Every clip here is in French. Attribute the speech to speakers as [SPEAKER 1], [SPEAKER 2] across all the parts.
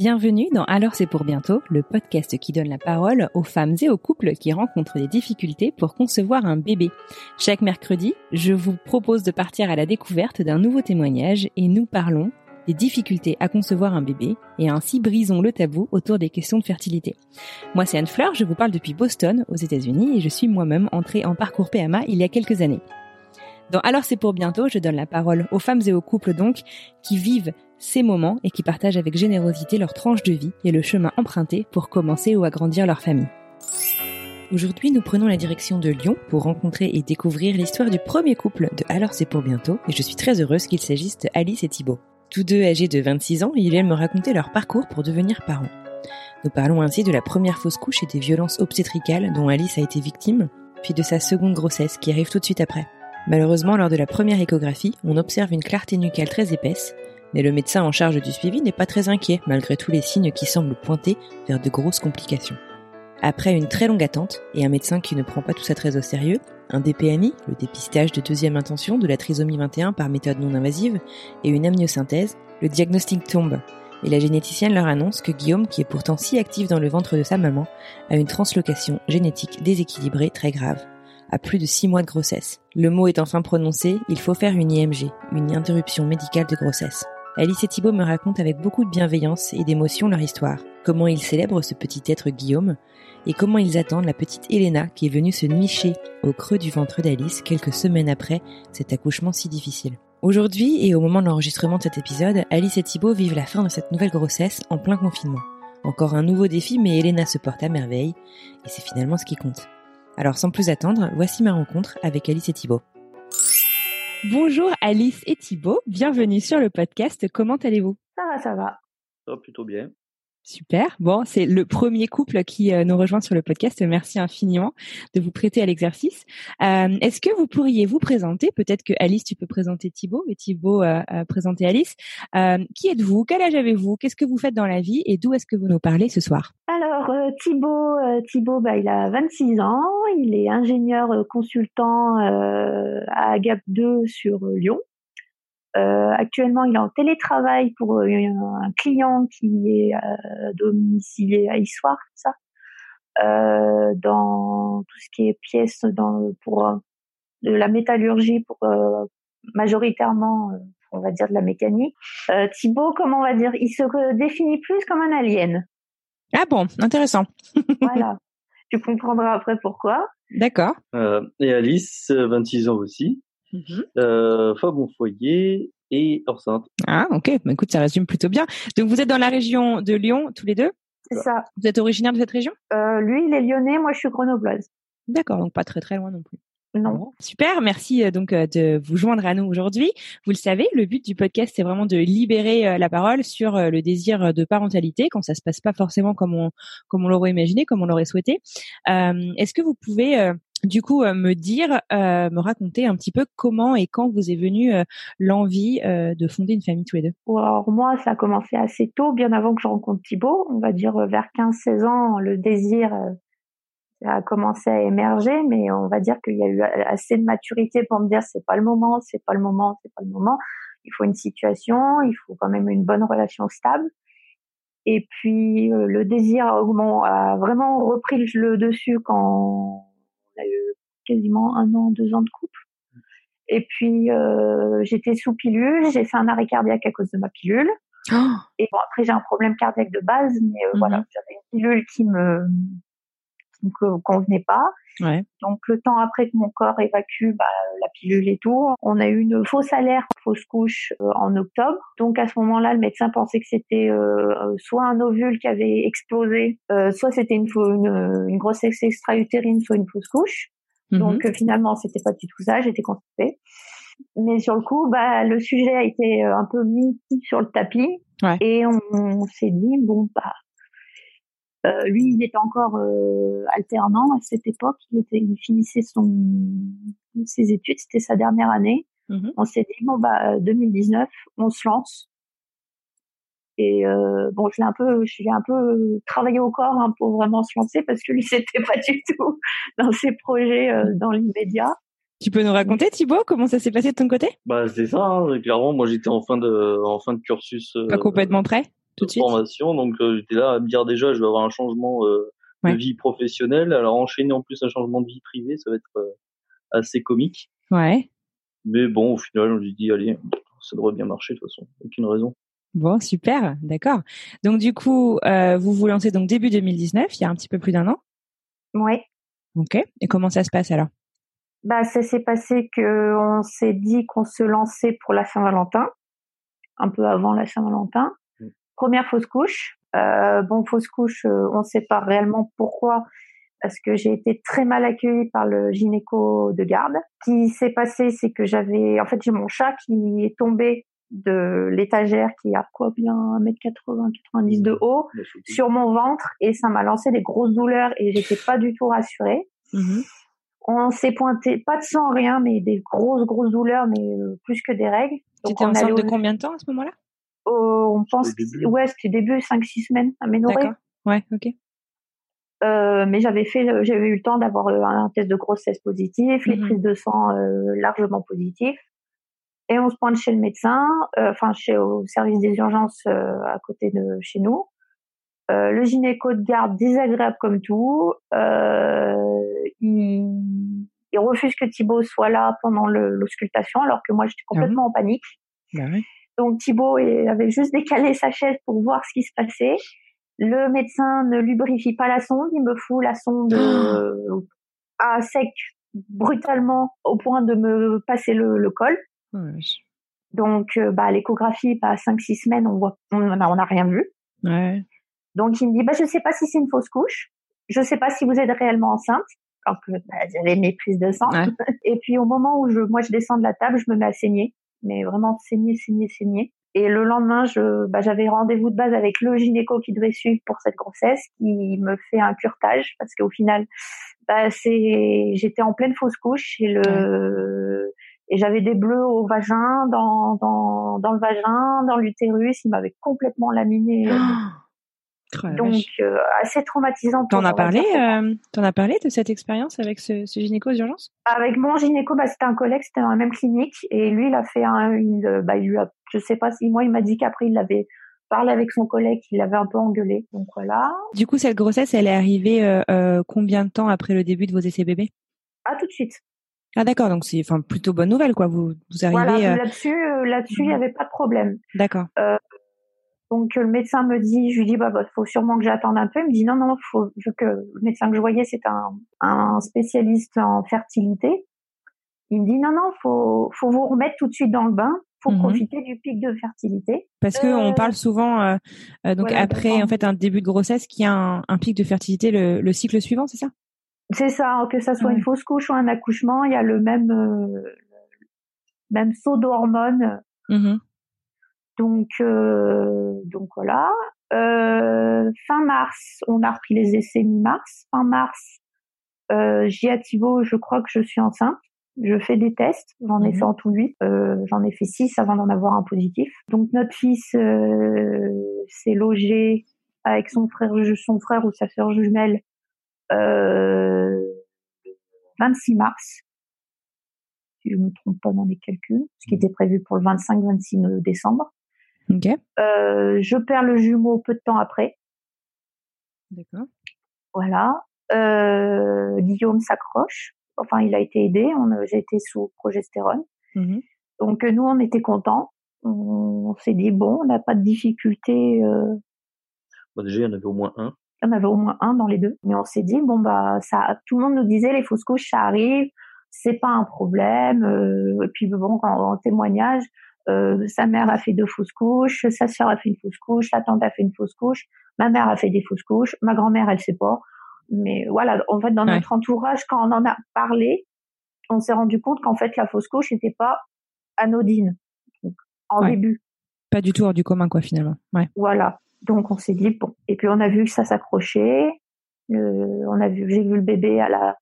[SPEAKER 1] Bienvenue dans Alors c'est pour bientôt, le podcast qui donne la parole aux femmes et aux couples qui rencontrent des difficultés pour concevoir un bébé. Chaque mercredi, je vous propose de partir à la découverte d'un nouveau témoignage et nous parlons des difficultés à concevoir un bébé et ainsi brisons le tabou autour des questions de fertilité. Moi c'est Anne Fleur, je vous parle depuis Boston aux États-Unis et je suis moi-même entrée en parcours PMA il y a quelques années. Dans Alors c'est pour bientôt, je donne la parole aux femmes et aux couples donc qui vivent ces moments et qui partagent avec générosité leur tranche de vie et le chemin emprunté pour commencer ou agrandir leur famille. Aujourd'hui, nous prenons la direction de Lyon pour rencontrer et découvrir l'histoire du premier couple de Alors c'est pour bientôt et je suis très heureuse qu'il s'agisse de Alice et Thibault. Tous deux âgés de 26 ans, ils viennent me raconter leur parcours pour devenir parents. Nous parlons ainsi de la première fausse couche et des violences obstétricales dont Alice a été victime, puis de sa seconde grossesse qui arrive tout de suite après. Malheureusement, lors de la première échographie, on observe une clarté nucale très épaisse, mais le médecin en charge du suivi n'est pas très inquiet malgré tous les signes qui semblent pointer vers de grosses complications. Après une très longue attente et un médecin qui ne prend pas tout ça très au sérieux, un DPMI, le dépistage de deuxième intention de la trisomie 21 par méthode non invasive, et une amniosynthèse, le diagnostic tombe, et la généticienne leur annonce que Guillaume, qui est pourtant si actif dans le ventre de sa maman, a une translocation génétique déséquilibrée très grave, à plus de 6 mois de grossesse. Le mot est enfin prononcé, il faut faire une IMG, une interruption médicale de grossesse. Alice et Thibault me racontent avec beaucoup de bienveillance et d'émotion leur histoire, comment ils célèbrent ce petit être Guillaume, et comment ils attendent la petite Elena qui est venue se nicher au creux du ventre d'Alice quelques semaines après cet accouchement si difficile. Aujourd'hui et au moment de l'enregistrement de cet épisode, Alice et Thibault vivent la fin de cette nouvelle grossesse en plein confinement. Encore un nouveau défi, mais Elena se porte à merveille, et c'est finalement ce qui compte. Alors sans plus attendre, voici ma rencontre avec Alice et Thibault. Bonjour Alice et Thibault, bienvenue sur le podcast. Comment allez-vous?
[SPEAKER 2] Ça va, ça va.
[SPEAKER 3] Ça va plutôt bien.
[SPEAKER 1] Super. Bon, c'est le premier couple qui euh, nous rejoint sur le podcast. Merci infiniment de vous prêter à l'exercice. Euh, Est-ce que vous pourriez vous présenter? Peut-être que Alice, tu peux présenter Thibaut et Thibaut euh, euh présenter Alice. Qui êtes-vous? Quel âge avez-vous? Qu'est-ce que vous faites dans la vie? Et d'où est-ce que vous nous parlez ce soir?
[SPEAKER 2] Alors Thibaut, Thibaut, bah, il a 26 ans. Il est ingénieur consultant à Gap 2 sur Lyon. Euh, actuellement, il est en télétravail pour euh, un client qui est euh, domicilié à Issoire, ça, euh, dans tout ce qui est pièces dans, pour de la métallurgie, pour majoritairement, on va dire de la mécanique. Thibaut, comment on va dire, il se définit plus comme un alien.
[SPEAKER 1] Ah bon, intéressant.
[SPEAKER 2] voilà, tu comprendras après pourquoi.
[SPEAKER 1] D'accord.
[SPEAKER 3] et Alice, 26 ans aussi. Femme au foyer et enceinte.
[SPEAKER 1] Ah, ok. Bah, écoute, ça résume plutôt bien. Donc, vous êtes dans la région de Lyon, tous les deux?
[SPEAKER 2] C'est ça.
[SPEAKER 1] Vous êtes originaire de cette région?
[SPEAKER 2] Euh, Lui, il est lyonnais, moi, je suis grenobloise.
[SPEAKER 1] D'accord, donc pas très très loin non plus.
[SPEAKER 2] Non.
[SPEAKER 1] Super, merci euh, donc euh, de vous joindre à nous aujourd'hui. Vous le savez, le but du podcast c'est vraiment de libérer euh, la parole sur le désir de parentalité quand ça se passe pas forcément comme on comme on l'aurait imaginé, comme on l'aurait souhaité. Euh, Est-ce que vous pouvez du coup me dire, me raconter un petit peu comment et quand vous est venue l'envie de fonder une famille tous les deux
[SPEAKER 2] Alors moi, ça a commencé assez tôt, bien avant que je rencontre Thibaut. On va dire vers 15-16 ans, le désir a commencé à émerger, mais on va dire qu'il y a eu assez de maturité pour me dire c'est pas le moment, c'est pas le moment, c'est pas le moment. Il faut une situation, il faut quand même une bonne relation stable. Et puis euh, le désir a vraiment repris le dessus quand on a eu quasiment un an, deux ans de couple. Et puis euh, j'étais sous pilule, j'ai fait un arrêt cardiaque à cause de ma pilule. Oh et bon après j'ai un problème cardiaque de base, mais euh, voilà, j'avais une pilule qui me me convenait pas.
[SPEAKER 1] Ouais.
[SPEAKER 2] Donc le temps après que mon corps évacue bah, la pilule et tout, on a eu une fausse alerte, fausse couche euh, en octobre. Donc à ce moment-là, le médecin pensait que c'était euh, soit un ovule qui avait explosé, euh, soit c'était une, une, une, grossesse extra-utérine, soit une fausse couche.
[SPEAKER 1] Mhm.
[SPEAKER 2] Donc finalement, c'était pas du tout ça, j'étais constipée. Mais sur le coup, bah, le sujet a été un peu mis sur le tapis
[SPEAKER 1] Ouais.
[SPEAKER 2] et on, on s'est dit bon bah euh, lui, il était encore euh, alternant à cette époque. Il, était, il finissait son ses études, c'était sa dernière année.
[SPEAKER 1] Mhm.
[SPEAKER 2] On s'est dit bon bah 2019, on se lance. Et euh, bon, je l'ai un peu, je l'ai un peu travaillé au corps hein, pour vraiment se lancer parce que lui, c'était pas du tout dans ses projets euh, dans l'immédiat.
[SPEAKER 1] Tu peux nous raconter, Thibaut, comment ça s'est passé de ton côté?
[SPEAKER 3] Bah c'est ça, hein, clairement. Moi j'étais en fin de en fin de cursus. euh,
[SPEAKER 1] Pas complètement prêt? Tout de
[SPEAKER 3] formation, donc euh, j'étais là à me dire déjà je vais avoir un changement euh,
[SPEAKER 1] Ouais.
[SPEAKER 3] de vie professionnelle. Alors enchaîner en plus un changement de vie privée, ça va être euh, assez comique.
[SPEAKER 1] Ouais.
[SPEAKER 3] Mais bon, au final, on lui dit allez, ça devrait bien marcher de toute façon, aucune raison.
[SPEAKER 1] Bon, super, d'accord. Donc du coup, euh, vous vous lancez donc début 2019, il y a un petit peu plus d'un an.
[SPEAKER 2] Ouais.
[SPEAKER 1] Ok. Et comment ça se passe alors?
[SPEAKER 2] Bah, ça s'est passé que on s'est dit qu'on se lançait pour la Saint-Valentin, un peu avant la Saint-Valentin. Première fausse couche. Euh, bon, fausse couche, euh, on ne sait pas réellement pourquoi, parce que j'ai été très mal accueillie par le gynéco de garde. Ce qui s'est passé, c'est que j'avais, en fait, j'ai mon chat qui est tombé de l'étagère qui a quoi bien 1m80, 90 de haut
[SPEAKER 3] Bah, surtout-
[SPEAKER 2] sur mon ventre et ça m'a lancé des grosses douleurs et j'étais pas du tout rassurée.
[SPEAKER 1] Mhm.
[SPEAKER 2] On s'est pointé, pas de sang, rien, mais des grosses, grosses douleurs, mais euh, plus que des règles.
[SPEAKER 1] T'étais
[SPEAKER 2] on
[SPEAKER 1] enceinte
[SPEAKER 2] allait
[SPEAKER 1] de
[SPEAKER 2] au-
[SPEAKER 1] combien de temps à ce moment-là?
[SPEAKER 2] Au- on pense,
[SPEAKER 3] Au début.
[SPEAKER 2] que- ouais, c'était début 5-6 semaines à Ménoré.
[SPEAKER 1] D'accord. Ouais, ok.
[SPEAKER 2] Euh, mais j'avais fait, le- j'avais eu le temps d'avoir euh, un test de grossesse positif, les
[SPEAKER 1] Mhm.
[SPEAKER 2] prises de sang euh, largement positives. Et on se pointe chez le médecin, euh, enfin chez au service des urgences euh, à côté de chez nous. Euh, le gynéco de garde désagréable comme tout. Euh, il, il refuse que Thibaut soit là pendant l'auscultation, alors que moi j'étais complètement en panique.
[SPEAKER 1] Bah.
[SPEAKER 2] Donc Thibaut avait juste décalé sa chaise pour voir ce qui se passait. Le médecin ne lubrifie pas la sonde, il me fout la sonde euh, à sec brutalement au point de me passer le, le col.
[SPEAKER 1] Ouais.
[SPEAKER 2] Donc euh, bah l'échographie bah, à 5-6 semaines on voit on n'a rien vu.
[SPEAKER 1] Ouais.
[SPEAKER 2] Donc il me dit bah je sais pas si c'est une fausse couche, je sais pas si vous êtes réellement enceinte. Alors que bah, j'avais mes prises de sang.
[SPEAKER 1] Ouais.
[SPEAKER 2] Et puis au moment où je moi je descends de la table, je me mets à saigner, mais vraiment saigner, saigner, saigner. Et le lendemain, je bah, j'avais rendez-vous de base avec le gynéco qui devait suivre pour cette grossesse, qui me fait un curtage parce qu'au final, bah, c'est j'étais en pleine fausse couche et le et j'avais des bleus au vagin, dans dans dans le vagin, dans l'utérus, il m'avait complètement laminé.
[SPEAKER 1] Oh
[SPEAKER 2] Donc euh, assez traumatisant.
[SPEAKER 1] T'en as parlé, euh, t'en as parlé de cette expérience avec ce, ce gynéco d'urgence
[SPEAKER 2] Avec mon gynéco, bah, c'était un collègue, c'était dans la même clinique, et lui, il a fait un, une, bah, il lui a, je sais pas si, moi, il m'a dit qu'après, il avait parlé avec son collègue, il l'avait un peu engueulé. Donc voilà.
[SPEAKER 1] Du coup, cette grossesse, elle est arrivée euh, euh, combien de temps après le début de vos essais bébés?
[SPEAKER 2] Ah, tout de suite.
[SPEAKER 1] Ah d'accord, donc c'est enfin plutôt bonne nouvelle quoi. Vous vous arrivez.
[SPEAKER 2] Voilà,
[SPEAKER 1] euh,
[SPEAKER 2] là-dessus, euh, là-dessus, il y
[SPEAKER 1] Mhm.
[SPEAKER 2] avait pas de problème.
[SPEAKER 1] D'accord.
[SPEAKER 2] Donc le médecin me dit, je lui dis bah, bah faut sûrement que j'attende un peu. Il me dit non non, faut vu que le médecin que je voyais c'est un, un spécialiste en fertilité. Il me dit non non, faut faut vous remettre tout de suite dans le bain, faut
[SPEAKER 1] Mhm.
[SPEAKER 2] profiter du pic de fertilité.
[SPEAKER 1] Parce que on
[SPEAKER 2] Euh,
[SPEAKER 1] parle souvent euh, euh, donc
[SPEAKER 2] voilà,
[SPEAKER 1] après en fait un début de grossesse qui a un, un pic de fertilité le, le cycle suivant, c'est ça?
[SPEAKER 2] C'est ça, que ça soit
[SPEAKER 1] Ouais.
[SPEAKER 2] une fausse couche ou un accouchement, il y a le même euh, même saut d'hormones.
[SPEAKER 1] Mhm.
[SPEAKER 2] Donc euh, donc voilà. Euh, fin mars, on a repris les essais mi-mars. Fin mars, euh, j'ai à Thibaut, je crois que je suis enceinte. Je fais des tests, j'en ai
[SPEAKER 1] Mhm.
[SPEAKER 2] fait en tout huit. Euh, j'en ai fait six avant d'en avoir un positif. Donc notre fils euh, s'est logé avec son frère, son frère ou sa sœur jumelle euh, 26 mars, si je me trompe pas dans les calculs, ce qui était prévu pour le 25-26 décembre.
[SPEAKER 1] Ok.
[SPEAKER 2] Euh, je perds le jumeau peu de temps après.
[SPEAKER 1] D'accord.
[SPEAKER 2] Voilà. Euh, Guillaume s'accroche. Enfin, il a été aidé. On a- J'ai été sous progestérone.
[SPEAKER 1] Mhm.
[SPEAKER 2] Donc nous, on était contents. On, on s'est dit bon, on n'a pas de difficulté. euh,
[SPEAKER 3] Bah, déjà, il y en avait au moins un.
[SPEAKER 2] Il y en avait au moins un dans les deux. Mais on s'est dit, bon, bah, ça, tout le monde nous disait, les fausses couches, ça arrive, c'est pas un problème. Euh, et puis, bon, en, témoignage, euh, sa mère a fait deux fausses couches, sa sœur a fait une fausse couche, la tante a fait une fausse couche, ma mère a fait des fausses couches, ma grand-mère, elle sait pas. Mais voilà, en fait, dans notre entourage, quand on en a parlé, on s'est rendu compte qu'en fait, la fausse couche n'était pas anodine. Donc, en début.
[SPEAKER 1] Pas du tout hors du commun, quoi, finalement. Ouais.
[SPEAKER 2] Voilà. Donc, on s'est dit, bon. Et puis, on a vu que ça s'accrochait. Euh, on a vu, j'ai vu le bébé à la,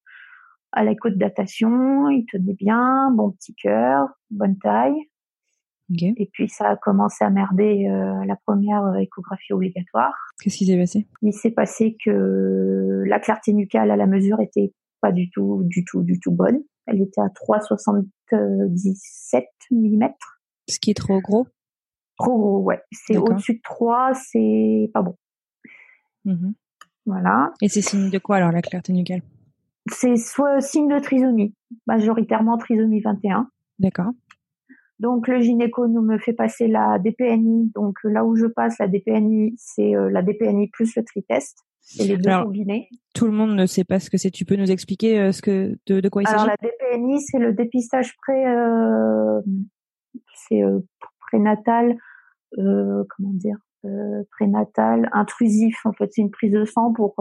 [SPEAKER 2] à la côte datation. Il tenait bien, bon petit cœur, bonne taille. Et puis ça a commencé à merder euh, la première échographie obligatoire.
[SPEAKER 1] Qu'est-ce qui s'est passé?
[SPEAKER 2] Il s'est passé que la clarté nucale à la mesure était pas du tout, du tout, du tout bonne. Elle était à 3,77 mm.
[SPEAKER 1] Ce qui est trop gros?
[SPEAKER 2] Trop gros, ouais. C'est au-dessus de 3, c'est pas bon.
[SPEAKER 1] Mmh
[SPEAKER 2] voilà.
[SPEAKER 1] Et c'est signe de quoi alors la clarté nucale?
[SPEAKER 2] C'est soit signe de trisomie, majoritairement trisomie 21.
[SPEAKER 1] D'accord.
[SPEAKER 2] Donc le gynéco nous me fait passer la DPNI. Donc là où je passe la DPNI, c'est euh, la DPNI plus le tritest. Et les deux combinés.
[SPEAKER 1] Tout le monde ne sait pas ce que c'est. Tu peux nous expliquer euh, ce que de, de quoi il s'agit?
[SPEAKER 2] Alors la DPNI, c'est le dépistage pré, euh, c'est euh, prénatal, euh, comment dire, prénatal intrusif. En fait, c'est une prise de sang pour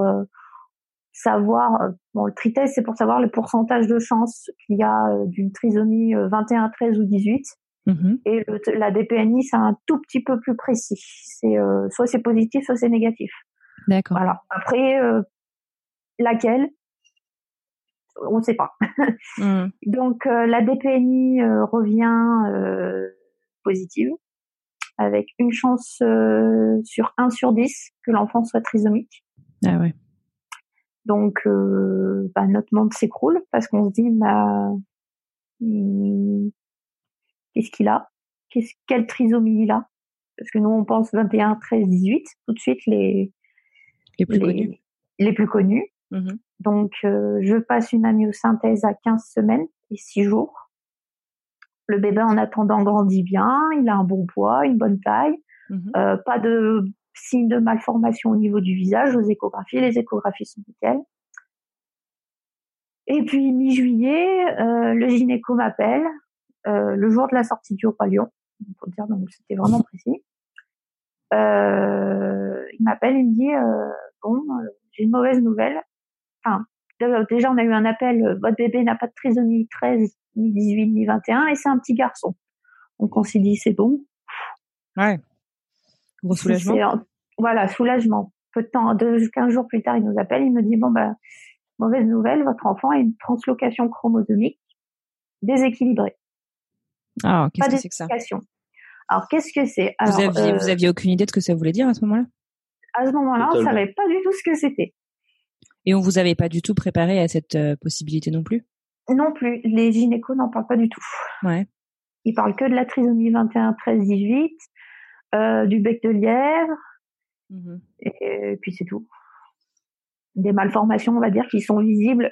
[SPEAKER 2] savoir. bon, le tritest, c'est pour savoir le pourcentage de chance qu'il y a d'une trisomie 21, 13 ou 18.
[SPEAKER 1] Mmh
[SPEAKER 2] Et la DPNI, c'est un tout petit peu plus précis. C'est euh, soit c'est positif, soit c'est négatif.
[SPEAKER 1] D'accord.
[SPEAKER 2] Voilà. Après, euh, laquelle? On ne sait pas.
[SPEAKER 1] Mmh.
[SPEAKER 2] Donc euh, la DPNI revient positive, avec une chance sur 1 sur 10 que l'enfant soit trisomique.
[SPEAKER 1] Ah ouais.
[SPEAKER 2] Donc bah, notre monde s'écroule parce qu'on se dit bah, Qu'est-ce qu'il a Qu'est-ce, Quelle trisomie il a Parce que nous, on pense 21, 13, 18, tout de suite les,
[SPEAKER 1] les plus connus.
[SPEAKER 2] Les plus connus.
[SPEAKER 1] Mmh
[SPEAKER 2] Donc, euh, je passe une amyosynthèse à 15 semaines et 6 jours. Le bébé, en attendant, grandit bien. Il a un bon poids, une bonne taille.
[SPEAKER 1] Mmh
[SPEAKER 2] euh, pas de signe de malformation au niveau du visage aux échographies. Les échographies sont nickel. Et puis, mi-juillet, euh, le gynéco m'appelle euh, le jour de la sortie du Roi Lion, pour dire, donc c'était vraiment précis. Euh, il m'appelle, il me dit euh, bon, j'ai une mauvaise nouvelle. Enfin, déjà on a eu un appel, votre bébé n'a pas de trisomie 13, ni 18, ni 21, et c'est un petit garçon. Donc on s'est dit c'est bon.
[SPEAKER 1] Ouais. Gros soulagement.
[SPEAKER 2] Voilà, soulagement. Peu de temps, deux, 15 jours plus tard, il nous appelle, il me dit bon bah mauvaise nouvelle, votre enfant a une translocation chromosomique déséquilibrée.
[SPEAKER 1] Ah, qu'est-ce que c'est que ça
[SPEAKER 2] Alors, qu'est-ce que c'est?
[SPEAKER 1] Vous, aviez, vous euh, aviez aucune idée de ce que ça voulait dire à ce moment-là?
[SPEAKER 2] À ce moment-là, on savait pas du tout ce que c'était.
[SPEAKER 1] Et on vous avait pas du tout préparé à cette euh, possibilité non plus?
[SPEAKER 2] Non plus. Les gynécos n'en parlent pas du tout.
[SPEAKER 1] Ouais.
[SPEAKER 2] Ils parlent que de la trisomie 21, 13, 18, euh, du bec de lièvre,
[SPEAKER 1] mmh
[SPEAKER 2] et, puis c'est tout. Des malformations, on va dire, qui sont visibles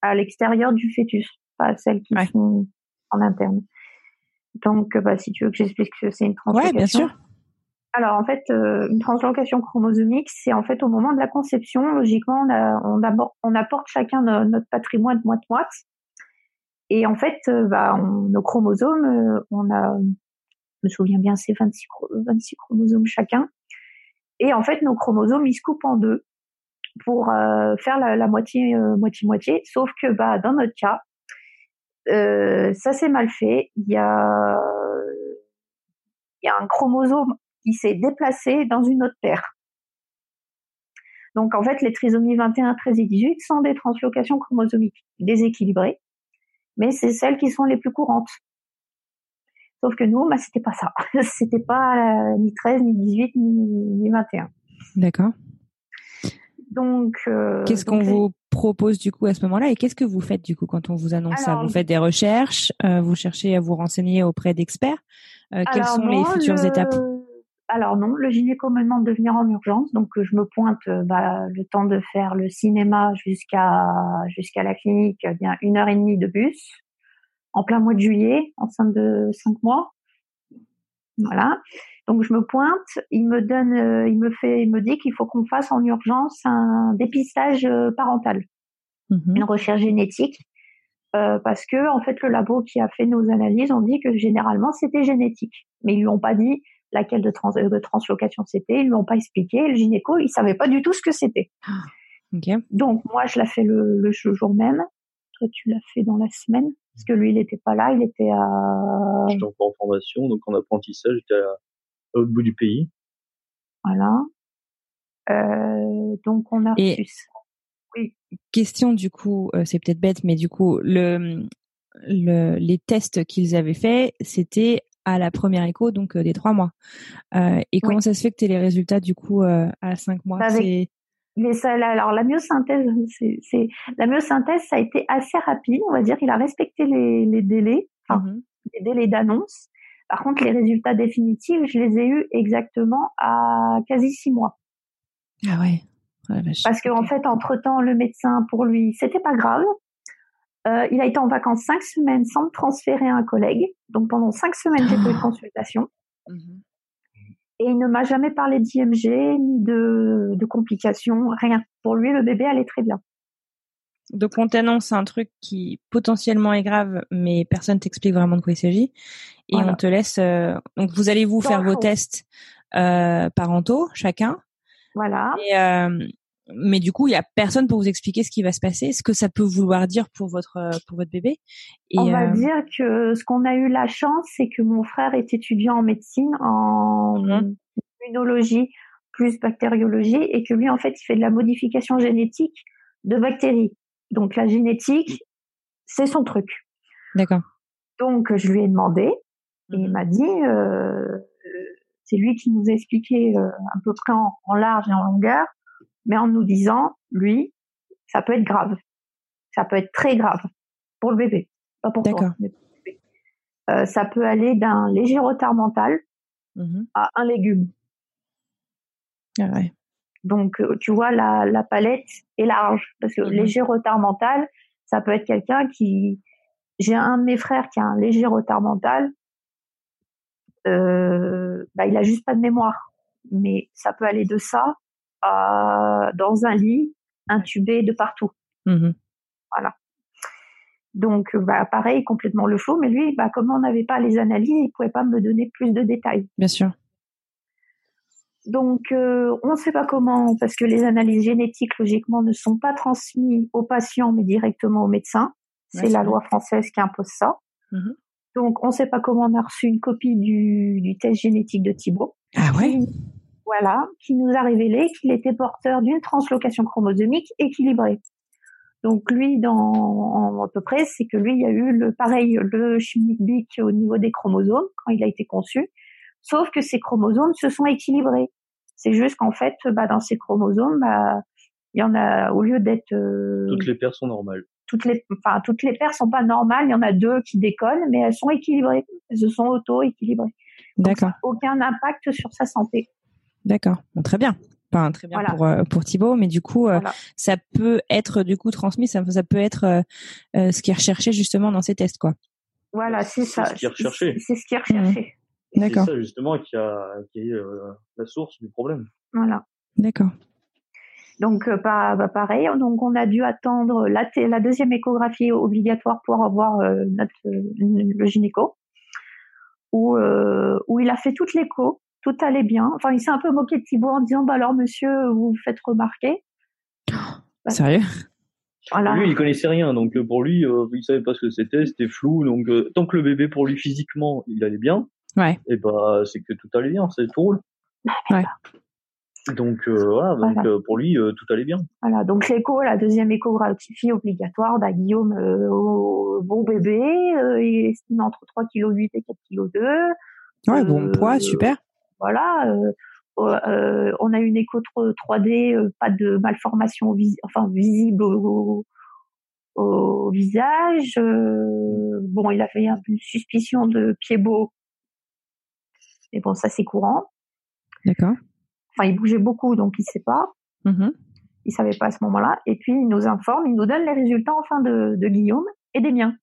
[SPEAKER 2] à l'extérieur du fœtus, pas celles qui sont en interne. Donc, bah, si tu veux que j'explique que c'est une translocation.
[SPEAKER 1] Ouais, bien sûr.
[SPEAKER 2] Alors, en fait, euh, une translocation chromosomique, c'est en fait au moment de la conception, logiquement, on, on, apporte chacun notre patrimoine moite-moite. Et en fait, euh, bah, nos chromosomes, euh, on a, je me souviens bien, c'est 26, 26 chromosomes chacun. Et en fait, nos chromosomes, ils se coupent en deux pour faire la, la moitié, moitié, moitié. Sauf que, bah, dans notre cas, euh, ça s'est mal fait. Il y a, y a un chromosome qui s'est déplacé dans une autre paire. Donc en fait, les trisomies 21, 13 et 18 sont des translocations chromosomiques déséquilibrées, mais c'est celles qui sont les plus courantes. Sauf que nous, bah, c'était pas ça. c'était pas ni 13, ni 18, ni, 21.
[SPEAKER 1] D'accord.
[SPEAKER 2] Donc, euh,
[SPEAKER 1] qu'est-ce qu'on vous propose du coup à ce moment-là et qu'est-ce que vous faites du coup quand on vous annonce ça? Vous faites des recherches, euh, vous cherchez à vous renseigner auprès d'experts? Euh, quelles sont les futures étapes?
[SPEAKER 2] Alors non, le gynéco me demande de venir en urgence, donc je me pointe bah, le temps de faire le cinéma jusqu'à jusqu'à la clinique, eh bien une heure et demie de bus en plein mois de juillet, enceinte de cinq mois. Voilà. Donc je me pointe, il me donne, euh, il me fait, il me dit qu'il faut qu'on fasse en urgence un dépistage euh, parental,
[SPEAKER 1] Mhm.
[SPEAKER 2] une recherche génétique, euh, parce que en fait le labo qui a fait nos analyses ont dit que généralement c'était génétique, mais ils lui ont pas dit laquelle de, trans, de translocation c'était, ils lui ont pas expliqué. Le gynéco, il savait pas du tout ce que c'était. Donc moi je l'ai fait le, le jour même. Toi tu l'as fait dans la semaine parce que lui il était pas là, il était à
[SPEAKER 3] J'étais encore en formation, donc en apprentissage, j'étais à, à l'autre bout du pays.
[SPEAKER 2] voilà. Euh, donc on a
[SPEAKER 1] Et-
[SPEAKER 2] reçu ça.
[SPEAKER 1] Question du coup, euh, c'est peut-être bête, mais du coup, le, le les tests qu'ils avaient faits, c'était à la première écho, donc euh, des trois mois. Euh, et comment ça se fait que tu les résultats du coup euh, à cinq mois?
[SPEAKER 2] Avec- Mais ça, là, alors la myosynthèse, c'est, c'est la myosynthèse, ça a été assez rapide, on va dire. Il a respecté les, les délais, enfin
[SPEAKER 1] Mhm.
[SPEAKER 2] les délais d'annonce. Par contre, les résultats définitifs, je les ai eus exactement à quasi six mois.
[SPEAKER 1] Ah ouais. Oh.
[SPEAKER 2] Parce qu'en
[SPEAKER 1] Ok.
[SPEAKER 2] fait, entre temps, le médecin, pour lui, c'était pas grave. Euh, il a été en vacances cinq semaines sans me transférer à un collègue. Donc pendant cinq semaines, j'ai pas eu de consultation.
[SPEAKER 1] Mhm.
[SPEAKER 2] Et il ne m'a jamais parlé d'IMG, ni de, de complications, rien. Pour lui, le bébé allait très bien.
[SPEAKER 1] Donc on t'annonce un truc qui potentiellement est grave, mais personne t'explique vraiment de quoi il s'agit, et
[SPEAKER 2] Voilà.
[SPEAKER 1] on te laisse. euh, Donc vous allez vous faire vos tests euh, parentaux chacun,
[SPEAKER 2] Voilà.
[SPEAKER 1] et, euh, mais du coup il y a personne pour vous expliquer ce qui va se passer, ce que ça peut vouloir dire pour votre pour votre bébé. Et,
[SPEAKER 2] On va dire que ce qu'on a eu la chance, c'est que mon frère est étudiant en médecine, en
[SPEAKER 1] Mhm.
[SPEAKER 2] immunologie plus bactériologie, et que lui, en fait, il fait de la modification génétique de bactéries. Donc la génétique, c'est son truc.
[SPEAKER 1] D'accord.
[SPEAKER 2] Donc je lui ai demandé, et il m'a dit, euh, c'est lui qui nous a expliqué euh, à peu près en, en large et en longueur, mais en nous disant, lui, ça peut être grave, ça peut être très grave pour le bébé, pas pour toi. Mais pour le bébé. Euh, ça peut aller d'un léger retard mental
[SPEAKER 1] Mhm.
[SPEAKER 2] à un légume.
[SPEAKER 1] Ah ouais.
[SPEAKER 2] Donc, euh, tu vois, la, la palette est large. Parce que
[SPEAKER 1] Mhm.
[SPEAKER 2] léger retard mental, ça peut être quelqu'un qui... J'ai un de mes frères qui a un léger retard mental. Euh, bah, il a juste pas de mémoire. Mais ça peut aller de ça à dans un lit, intubé de partout.
[SPEAKER 1] Mhm.
[SPEAKER 2] Donc, euh, bah, pareil, complètement le faux. Mais lui, bah, comme on n'avait pas les analyses, il pouvait pas me donner plus de détails.
[SPEAKER 1] Bien sûr.
[SPEAKER 2] Donc, euh, on ne sait pas comment, parce que les analyses génétiques, logiquement, ne sont pas transmises aux patients, mais directement aux médecins. C'est la loi française qui impose ça.
[SPEAKER 1] Mhm.
[SPEAKER 2] Donc, on ne sait pas comment on a reçu une copie du, du test génétique de Thibault.
[SPEAKER 1] Ah.
[SPEAKER 2] Qui- voilà, qui nous a révélé qu'il était porteur d'une translocation chromosomique équilibrée. Donc lui, dans en- à peu près, c'est que lui, il y a eu le pareil, le chimique au niveau des chromosomes quand il a été conçu, sauf que ces chromosomes se sont équilibrés. C'est juste qu'en fait, bah, dans ces chromosomes, bah, il y en a au lieu d'être euh,
[SPEAKER 3] Toutes les paires sont normales.
[SPEAKER 2] toutes les, enfin toutes les paires sont pas normales. Il y en a deux qui déconnent, mais elles sont équilibrées. Elles se sont auto-équilibrées.
[SPEAKER 1] D'accord.
[SPEAKER 2] Aucun impact sur sa santé.
[SPEAKER 1] D'accord. Bon, très bien. Enfin, très bien
[SPEAKER 2] Voilà.
[SPEAKER 1] pour euh, pour Thibaut, mais du coup, euh, ça peut être du coup transmis. Ça, ça peut être euh, ce qui est recherché justement dans ces tests, quoi.
[SPEAKER 2] Voilà, c'est
[SPEAKER 3] C'est
[SPEAKER 2] ça.
[SPEAKER 3] ce qui est recherché.
[SPEAKER 2] C'est ce qui est recherché.
[SPEAKER 3] C'est ça justement qui a qui est euh, la source du problème.
[SPEAKER 2] Voilà.
[SPEAKER 1] D'accord.
[SPEAKER 2] Donc, euh, pas, bah, pareil. Donc, on a dû attendre la, deuxième échographie obligatoire pour avoir euh, notre, euh, le gynéco, où, euh, où il a fait toute l'écho, tout allait bien. Enfin, il s'est un peu moqué de Thibault en disant, bah alors, monsieur, vous vous faites remarquer. Ouais.
[SPEAKER 1] Sérieux?
[SPEAKER 2] Voilà.
[SPEAKER 3] Lui, il connaissait rien, donc pour lui, euh, il savait pas ce que c'était, c'était flou. Donc euh, tant que le bébé pour lui physiquement, il allait bien,
[SPEAKER 1] Ouais.
[SPEAKER 3] et bah c'est que tout allait bien, c'est tout roule.
[SPEAKER 1] Ouais.
[SPEAKER 3] Donc euh, voilà, donc
[SPEAKER 2] Voilà.
[SPEAKER 3] euh, pour lui, euh, tout allait bien.
[SPEAKER 2] Voilà, donc l'écho, la deuxième échographie obligatoire, bah, Guillaume, euh, au- bon bébé, euh, il estime entre 3,8 kg et 4,2 kg.
[SPEAKER 1] Ouais, bon
[SPEAKER 2] Euh,
[SPEAKER 1] poids, super.
[SPEAKER 2] Voilà, euh, euh, on a une écho 3D, euh, pas de malformation vis- enfin, visible au, au visage. euh, bon, il avait un peu une suspicion de pied beau, mais bon, ça c'est courant.
[SPEAKER 1] D'accord.
[SPEAKER 2] Enfin, il bougeait beaucoup, donc il sait pas.
[SPEAKER 1] Mhm.
[SPEAKER 2] il savait pas à ce moment-là. Et puis, il nous informe, il nous donne les résultats enfin de, de Guillaume et des miens.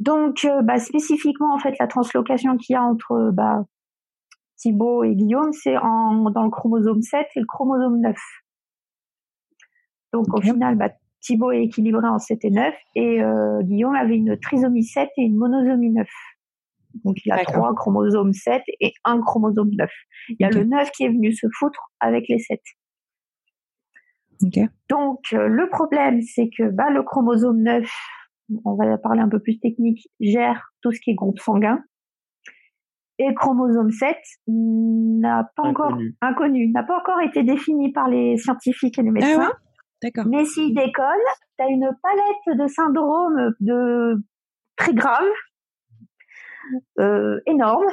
[SPEAKER 2] Donc, bah, spécifiquement, en fait, la translocation qu'il y a entre bah, Thibaut et Guillaume, c'est dans le chromosome 7 et le chromosome 9. Donc, au final, bah, Thibaut est équilibré en 7 et 9 et euh, Guillaume avait une trisomie 7 et une monosomie 9. Donc il a trois chromosomes 7 et un chromosome 9. Il y a le 9 qui est venu se foutre avec les 7. Donc euh, le problème c'est que bah, le chromosome 9, on va parler un peu plus technique, gère tout ce qui est groupe sanguin. Et le chromosome 7 n'a pas encore inconnu, n'a pas encore été défini par les scientifiques et les ah médecins. Mais s'il décolle, tu as une palette de syndromes de très graves, euh, énorme.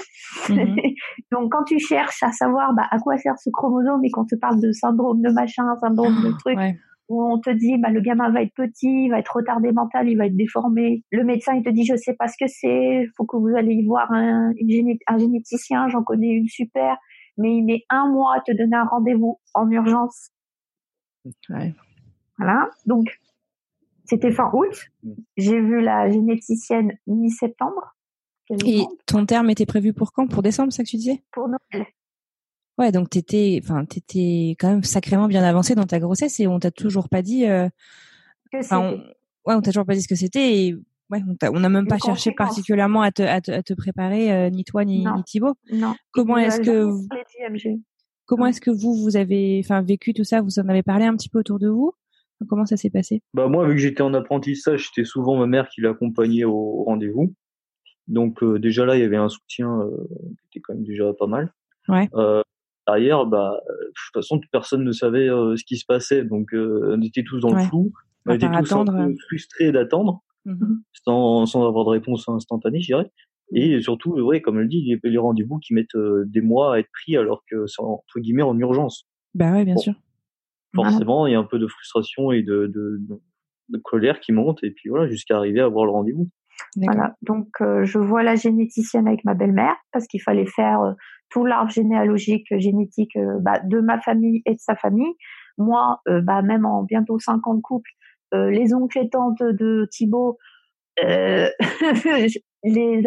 [SPEAKER 2] Mhm. Donc quand tu cherches à savoir bah, à quoi sert ce chromosome et qu'on te parle de syndrome de machin, syndrome de ah, truc, où on te dit bah, le gamin va être petit, il va être retardé mental, il va être déformé. Le médecin il te dit je sais pas ce que c'est, faut que vous allez y voir un, un généticien, j'en connais une super, mais il met un mois à te donner un rendez-vous en urgence. Ouais. Voilà. Donc, c'était fin août. Mm. J'ai vu la généticienne mi-septembre.
[SPEAKER 1] Et ton terme était prévu pour quand? Pour décembre, ça que tu disais?
[SPEAKER 2] Pour Noël.
[SPEAKER 1] Ouais, donc t'étais, enfin, t'étais quand même sacrément bien avancée dans ta grossesse et on t'a toujours pas dit. Euh...
[SPEAKER 2] Que on...
[SPEAKER 1] Ouais, on t'a toujours pas dit ce que c'était et ouais, on n'a même pas cherché particulièrement à te, à te, à te préparer, euh, ni toi ni, ni Thibaut.
[SPEAKER 2] Non.
[SPEAKER 1] Comment est-ce que comment est-ce que vous vous avez, enfin, vécu tout ça? Vous en avez parlé un petit peu autour de vous? Comment ça s'est passé?
[SPEAKER 3] Bah moi, vu que j'étais en apprentissage, c'était souvent ma mère qui l'accompagnait au rendez-vous. Donc euh, déjà là, il y avait un soutien euh, qui était quand même déjà pas mal.
[SPEAKER 1] Ouais.
[SPEAKER 3] Euh, derrière, bah de toute façon, personne ne savait ce qui se passait, donc on était tous dans le flou. On était tous un peu frustrés d'attendre, mm-hmm. sans, sans avoir de réponse instantanée, je dirais. Et surtout, ouais, comme elle dit, il y a les rendez-vous qui mettent des mois à être pris alors que c'est entre guillemets en urgence.
[SPEAKER 1] Bah ouais, bien sûr
[SPEAKER 3] forcément, il y a un peu de frustration et de, de, de colère qui monte, et puis voilà, jusqu'à arriver à avoir le rendez-vous.
[SPEAKER 2] Voilà, donc euh, je vois la généticienne avec ma belle-mère parce qu'il fallait faire euh, tout l'arbre généalogique génétique euh, bah, de ma famille et de sa famille. Moi, bah, même en bientôt 50 couples, les oncles et tantes de Thibaut, les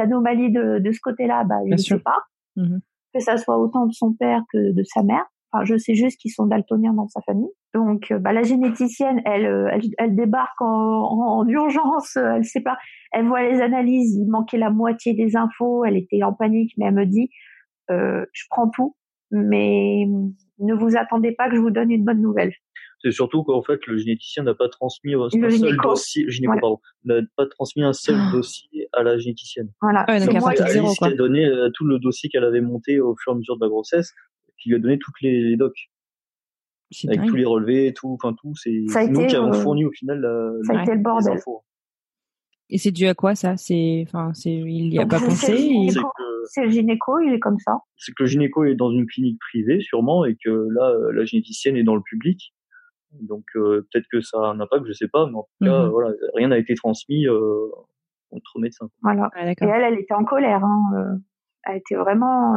[SPEAKER 2] anomalies de, de ce côté-là, bah, je ne sais pas. Mmh que ça soit autant de son père que de sa mère. Enfin, je sais juste qu'ils sont daltoniens dans sa famille. Donc, euh, bah, la généticienne, elle, euh, elle, elle débarque en, en, urgence. Euh, elle sait pas. Elle voit les analyses. Il manquait la moitié des infos. Elle était en panique, mais elle me dit euh, "Je prends tout, mais ne vous attendez pas que je vous donne une bonne nouvelle."
[SPEAKER 3] C'est surtout qu'en fait, le généticien n'a pas transmis un seul dossier. gynéco, n'a pas transmis un seul ah. dossier à la généticienne.
[SPEAKER 2] Voilà.
[SPEAKER 1] Ah donc, moi,
[SPEAKER 3] Alice a donné tout le dossier qu'elle avait monté au fur et à mesure de la grossesse qui lui a donné toutes les, docs. Avec tous les relevés, tout, enfin tout, c'est nous qui avons euh, fourni au final la,
[SPEAKER 2] ça a été le bordel.
[SPEAKER 1] Et c'est dû à quoi ça? C'est, enfin, c'est, il y a pas pensé.
[SPEAKER 2] C'est le gynéco, il est comme ça.
[SPEAKER 3] C'est que le gynéco est dans une clinique privée sûrement et que là, euh, la généticienne est dans le public. Donc euh, peut-être que ça a un impact, je sais pas, mais en tout cas, mhm. voilà, rien n'a été transmis euh, entre médecins.
[SPEAKER 2] Voilà. Ah, et elle, elle était en colère. Hein. Elle était vraiment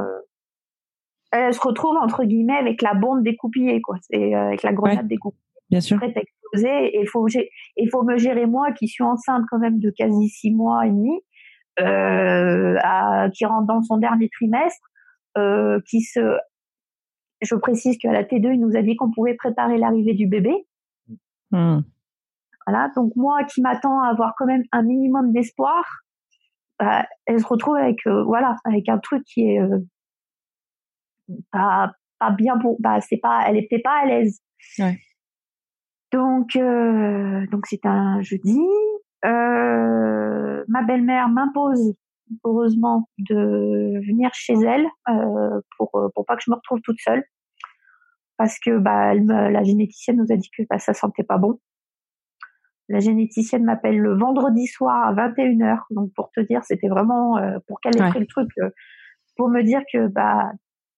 [SPEAKER 2] elle se retrouve entre guillemets avec la bombe découpillée, quoi. C'est euh, avec la grenade découpée.
[SPEAKER 1] Bien sûr.
[SPEAKER 2] Prête à exploser. Et il faut, il faut me gérer moi, qui suis enceinte quand même de quasi six mois et demi, euh, à, qui rentre dans son dernier trimestre, euh, qui se, je précise qu'à la T2, il nous a dit qu'on pouvait préparer l'arrivée du bébé. Hmm. Voilà. Donc moi, qui m'attends à avoir quand même un minimum d'espoir, bah, elle se retrouve avec, euh, voilà, avec un truc qui est euh, pas pas bien pour bah c'est pas elle était pas à l'aise.
[SPEAKER 1] Ouais.
[SPEAKER 2] donc euh, donc c'est un jeudi. Euh, ma belle-mère m'impose heureusement de venir chez elle euh, pour pour pas que je me retrouve toute seule. Parce que bah elle me, la généticienne nous a dit que bah, ça sentait pas bon. La généticienne m'appelle le vendredi soir à 21h donc pour te dire c'était vraiment euh, pour qu'elle ait pris le truc euh, pour me dire que bah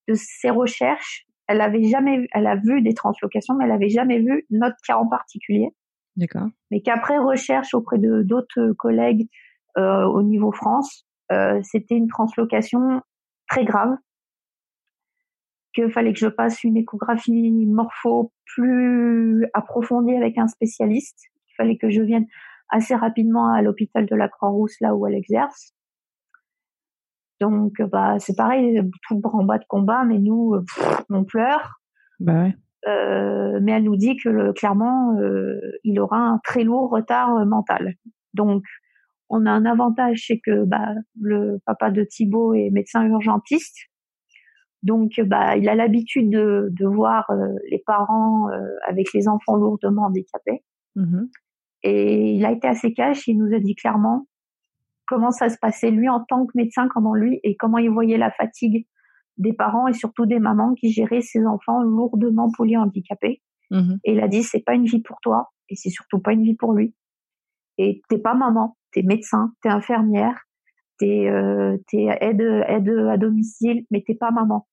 [SPEAKER 2] de ses recherches, elle avait jamais, elle a vu des translocations, mais elle avait jamais vu notre cas en particulier.
[SPEAKER 1] D'accord.
[SPEAKER 2] Mais qu'après recherche auprès de d'autres collègues euh, au niveau France, euh, c'était une translocation très grave. Qu'il fallait que je passe une échographie morpho plus approfondie avec un spécialiste. Il fallait que je vienne assez rapidement à l'hôpital de la Croix-Rousse, là où elle exerce. Donc, bah, c'est pareil, tout le bas de combat, mais nous, on pleure.
[SPEAKER 1] Bah ouais.
[SPEAKER 2] Euh, mais elle nous dit que clairement, euh, il aura un très lourd retard euh, mental. Donc, on a un avantage, c'est que bah, le papa de Thibaut est médecin urgentiste. Donc, bah, il a l'habitude de, de voir les parents avec les enfants lourdement handicapés. Mmh Et il a été assez cash. Il nous a dit clairement comment ça se passait lui en tant que médecin, comment lui et comment il voyait la fatigue des parents et surtout des mamans qui géraient ces enfants lourdement polyhandicapés. Mmh et il a dit c'est pas une vie pour toi et c'est surtout pas une vie pour lui. Et t'es pas maman, t'es médecin, t'es infirmière, t'es euh, aide aide à domicile, mais t'es pas maman.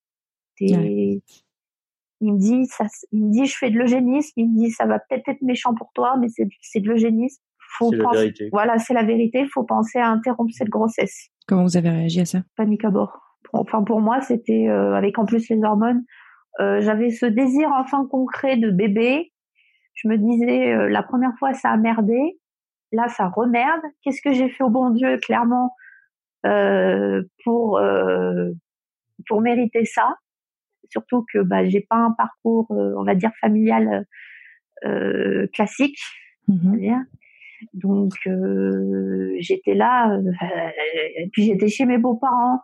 [SPEAKER 2] Il me dit ça, il me dit je fais de l'eugénisme, il me dit ça va peut-être être méchant pour toi, mais c'est c'est de l'eugénisme.
[SPEAKER 3] Faut la vérité.
[SPEAKER 2] Voilà, c'est la vérité. Faut penser à interrompre cette grossesse.
[SPEAKER 1] Comment vous avez réagi à ça?
[SPEAKER 2] Panique à bord. Enfin, pour moi, c'était euh, avec en plus les hormones. Euh, j'avais ce désir enfin concret de bébé. Je me disais, euh, la première fois, ça a merdé. Là, ça remerde. Qu'est-ce que j'ai fait au bon Dieu, clairement, pour pour mériter ça? Surtout que bah, j'ai pas un parcours, on va dire, familial classique. Mmh Donc j'étais là, et puis j'étais chez mes beaux-parents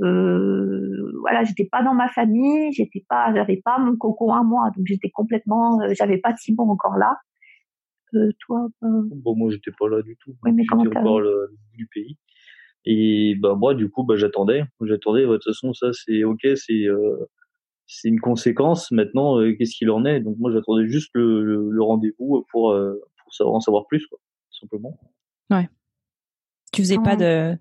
[SPEAKER 2] euh, voilà, j'étais pas dans ma famille, j'étais pas, j'avais pas mon coco à moi, donc j'étais complètement, euh, j'avais pas Thibaut encore là. Euh, toi
[SPEAKER 3] euh... Bon, moi j'étais pas là du tout.
[SPEAKER 2] Oui, mais comment
[SPEAKER 3] encore le, du pays. Et bah moi du coup bah j'attendais, j'attendais. De toute façon ça c'est ok, c'est euh, c'est une conséquence. Maintenant euh, qu'est-ce qu'il en est? Donc moi j'attendais juste le, le, rendez-vous pour pour savoir en savoir plus quoi, tout simplement.
[SPEAKER 1] Ouais. Tu faisais pas de,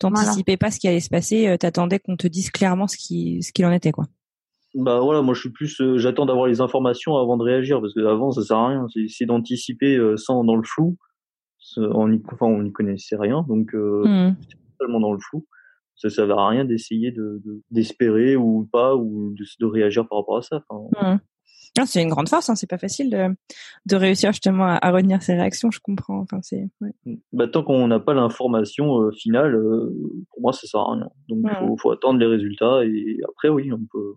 [SPEAKER 1] t'anticipais pas ce qui allait se passer, euh, t'attendais qu'on te dise clairement ce qui, ce qu'il en était, quoi.
[SPEAKER 3] Bah voilà, moi je suis plus, euh, j'attends d'avoir les informations avant de réagir parce que avant ça sert à rien. C'est d'anticiper euh, sans dans le flou. On y, enfin on n'y connaissait rien, donc euh, tellement mmh. dans le flou. Ça, ça à rien d'essayer de d'espérer ou pas ou de, de, réagir par rapport à ça. Enfin,
[SPEAKER 1] mmh c'est une grande force, hein, c'est pas facile de, de réussir justement à, à, retenir ses réactions, je comprends. Enfin, c'est. Ouais.
[SPEAKER 3] Bah, tant qu'on n'a pas l'information euh, finale, euh, pour moi, ça sert à rien. Donc, il faut, faut, attendre les résultats et après, oui, on peut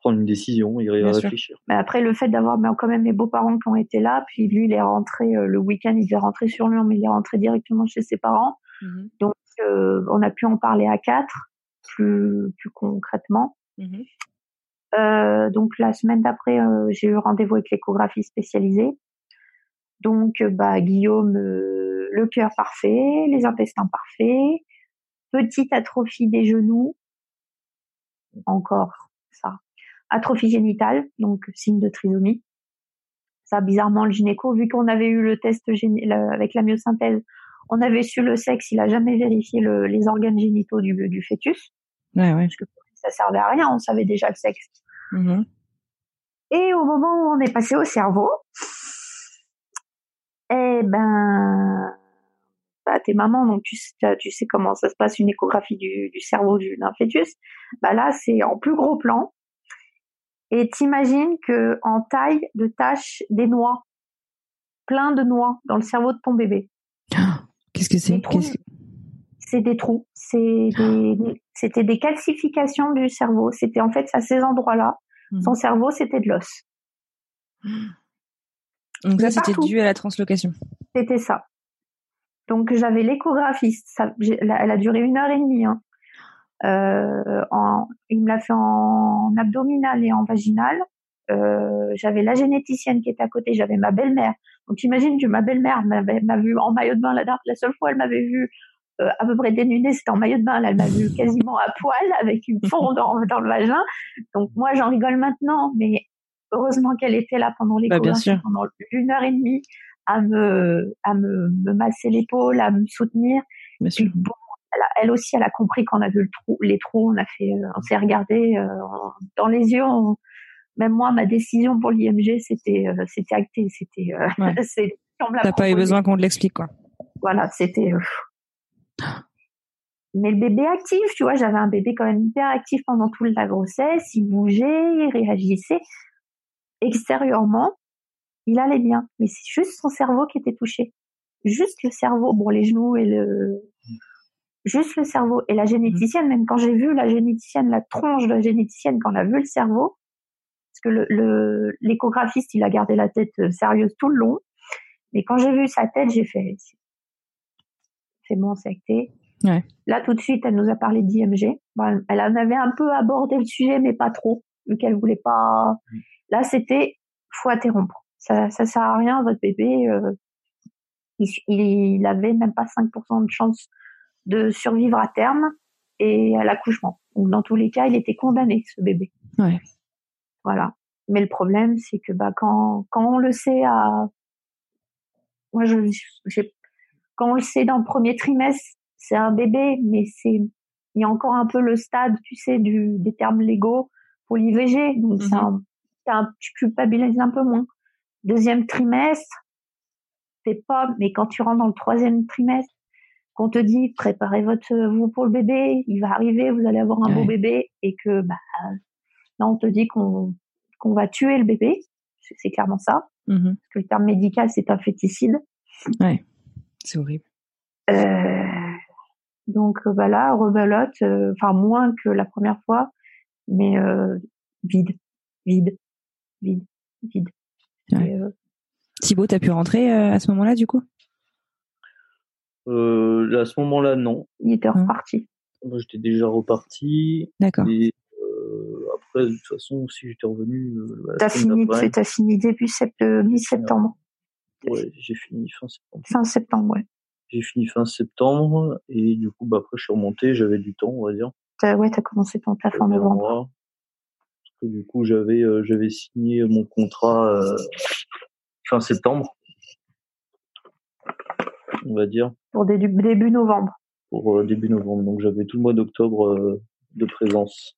[SPEAKER 3] prendre une décision et réfléchir.
[SPEAKER 2] Mais après, le fait d'avoir quand même mes beaux-parents qui ont été là, puis lui, il est rentré euh, le week-end, il est rentré sur Lyon, mais il est rentré directement chez ses parents. Mmh Donc, on a pu en parler à quatre, plus, plus concrètement. Mmh euh, donc la semaine d'après, euh, j'ai eu rendez-vous avec l'échographie spécialisée. Donc euh, bah Guillaume, le cœur parfait, les intestins parfaits, petite atrophie des genoux, encore ça, atrophie génitale, donc signe de trisomie. Ça bizarrement le gynéco, vu qu'on avait eu le test avec la myosynthèse, on avait su le sexe, il a jamais vérifié le, les organes génitaux du, du fœtus.
[SPEAKER 1] Ouais, ouais.
[SPEAKER 2] Parce que ça servait à rien, on savait déjà le sexe. Mm-hmm. Et au moment où on est passé au cerveau, eh ben, bah, t'es maman, donc tu, tu sais comment ça se passe une échographie du, du cerveau d'un fœtus. Bah là, c'est en plus gros plan. Et t'imagines que en taille de tâche des noix, plein de noix dans le cerveau de ton bébé.
[SPEAKER 1] Qu'est-ce que c'est?
[SPEAKER 2] C'est des trous. C'est c'était des calcifications du cerveau. C'était en fait à ces endroits-là. Son mhm. cerveau, c'était de l'os.
[SPEAKER 1] Donc ça, c'était dû à la translocation.
[SPEAKER 2] C'était ça. Donc j'avais l'échographiste. elle a duré une heure et demie. Hein. Euh, il me l'a fait en abdominal et en vaginal. Euh, j'avais la généticienne qui était à côté, j'avais ma belle-mère. Donc imagine ma belle-mère m'a vu en maillot de bain la, la seule fois elle m'avait vu euh, à peu près dénudée, c'était en maillot de bain, elle m'a vu quasiment à poil avec une fond dans, dans, le vagin. Donc moi j'en rigole maintenant, mais heureusement qu'elle était là pendant les
[SPEAKER 1] bah,
[SPEAKER 2] pendant une heure et demie à me à me, me masser l'épaule, à me soutenir.
[SPEAKER 1] Bien sûr. Bon,
[SPEAKER 2] elle, aussi, elle a compris qu'on a vu le trou, les trous, on a fait, euh, on s'est regardé euh, dans les yeux. même moi, ma décision pour l'IMG, c'était c'était acté, c'était.
[SPEAKER 1] Ouais. T'as pas eu besoin qu'on te l'explique, quoi.
[SPEAKER 2] Voilà, c'était. Mais le bébé actif, tu vois, j'avais un bébé quand même hyper actif pendant toute la grossesse, il bougeait, il réagissait. Extérieurement, il allait bien, mais c'est juste son cerveau qui était touché. Juste le cerveau, bon les genoux et le, juste le cerveau. Et la généticienne, même quand j'ai vu la généticienne, la tronche de la généticienne, quand elle a vu le cerveau, parce que le l'échographiste, il a gardé la tête euh, sérieuse tout le long, mais quand j'ai vu sa tête, j'ai fait, bon, c'est acté. Ouais. Là, tout de suite, elle nous a parlé d'IMG. elle en avait un peu abordé le sujet, mais pas trop, vu qu'elle voulait pas. Mm. Là, c'était faut interrompre. Ça, ça sert à rien, votre bébé. Euh, il, il avait même pas 5% de chance de survivre à terme et à l'accouchement. Donc, dans tous les cas, il était condamné, ce bébé. Ouais. Voilà. Mais le problème, c'est que bah quand quand on le sait à moi je quand on le sait dans le premier trimestre, c'est un bébé, mais c'est il y a encore un peu le stade, tu sais, du des termes légaux pour l'IVG, donc mm un, tu culpabilises un peu moins. Deuxième trimestre, c'est pas, mais quand tu rentres dans le troisième trimestre, qu'on te dit préparez votre vous pour le bébé, il va arriver, vous allez avoir un beau bébé, et que bah là on te dit qu'on qu'on va tuer le bébé, c'est clairement ça. Mmh Parce que le terme médical c'est un féticide.
[SPEAKER 1] Ouais, c'est horrible.
[SPEAKER 2] Euh, donc voilà, rebelote, euh, enfin moins que la première fois, mais euh, vide, vide, vide, vide.
[SPEAKER 1] Ouais. Euh, Thibaut, t'as pu rentrer à ce moment-là du coup?
[SPEAKER 3] Euh, à ce moment-là, non.
[SPEAKER 2] Il était reparti.
[SPEAKER 3] Moi, j'étais déjà reparti.
[SPEAKER 1] D'accord.
[SPEAKER 3] Et euh, après, de toute façon, si j'étais revenu.
[SPEAKER 2] Euh, t'as fini, as fini début septembre, mi-septembre.
[SPEAKER 3] Ouais, j'ai fini fin septembre.
[SPEAKER 2] Fin septembre, ouais.
[SPEAKER 3] J'ai fini fin septembre et du coup, bah après, je suis remonté, j'avais du temps, on va dire.
[SPEAKER 2] As, ouais, t'as commencé ton taf en novembre.
[SPEAKER 3] Parce que du coup, j'avais, euh, j'avais signé mon contrat euh, fin septembre on va dire.
[SPEAKER 2] Pour début, début novembre.
[SPEAKER 3] Pour euh, début novembre. Donc j'avais tout le mois d'octobre euh, de présence.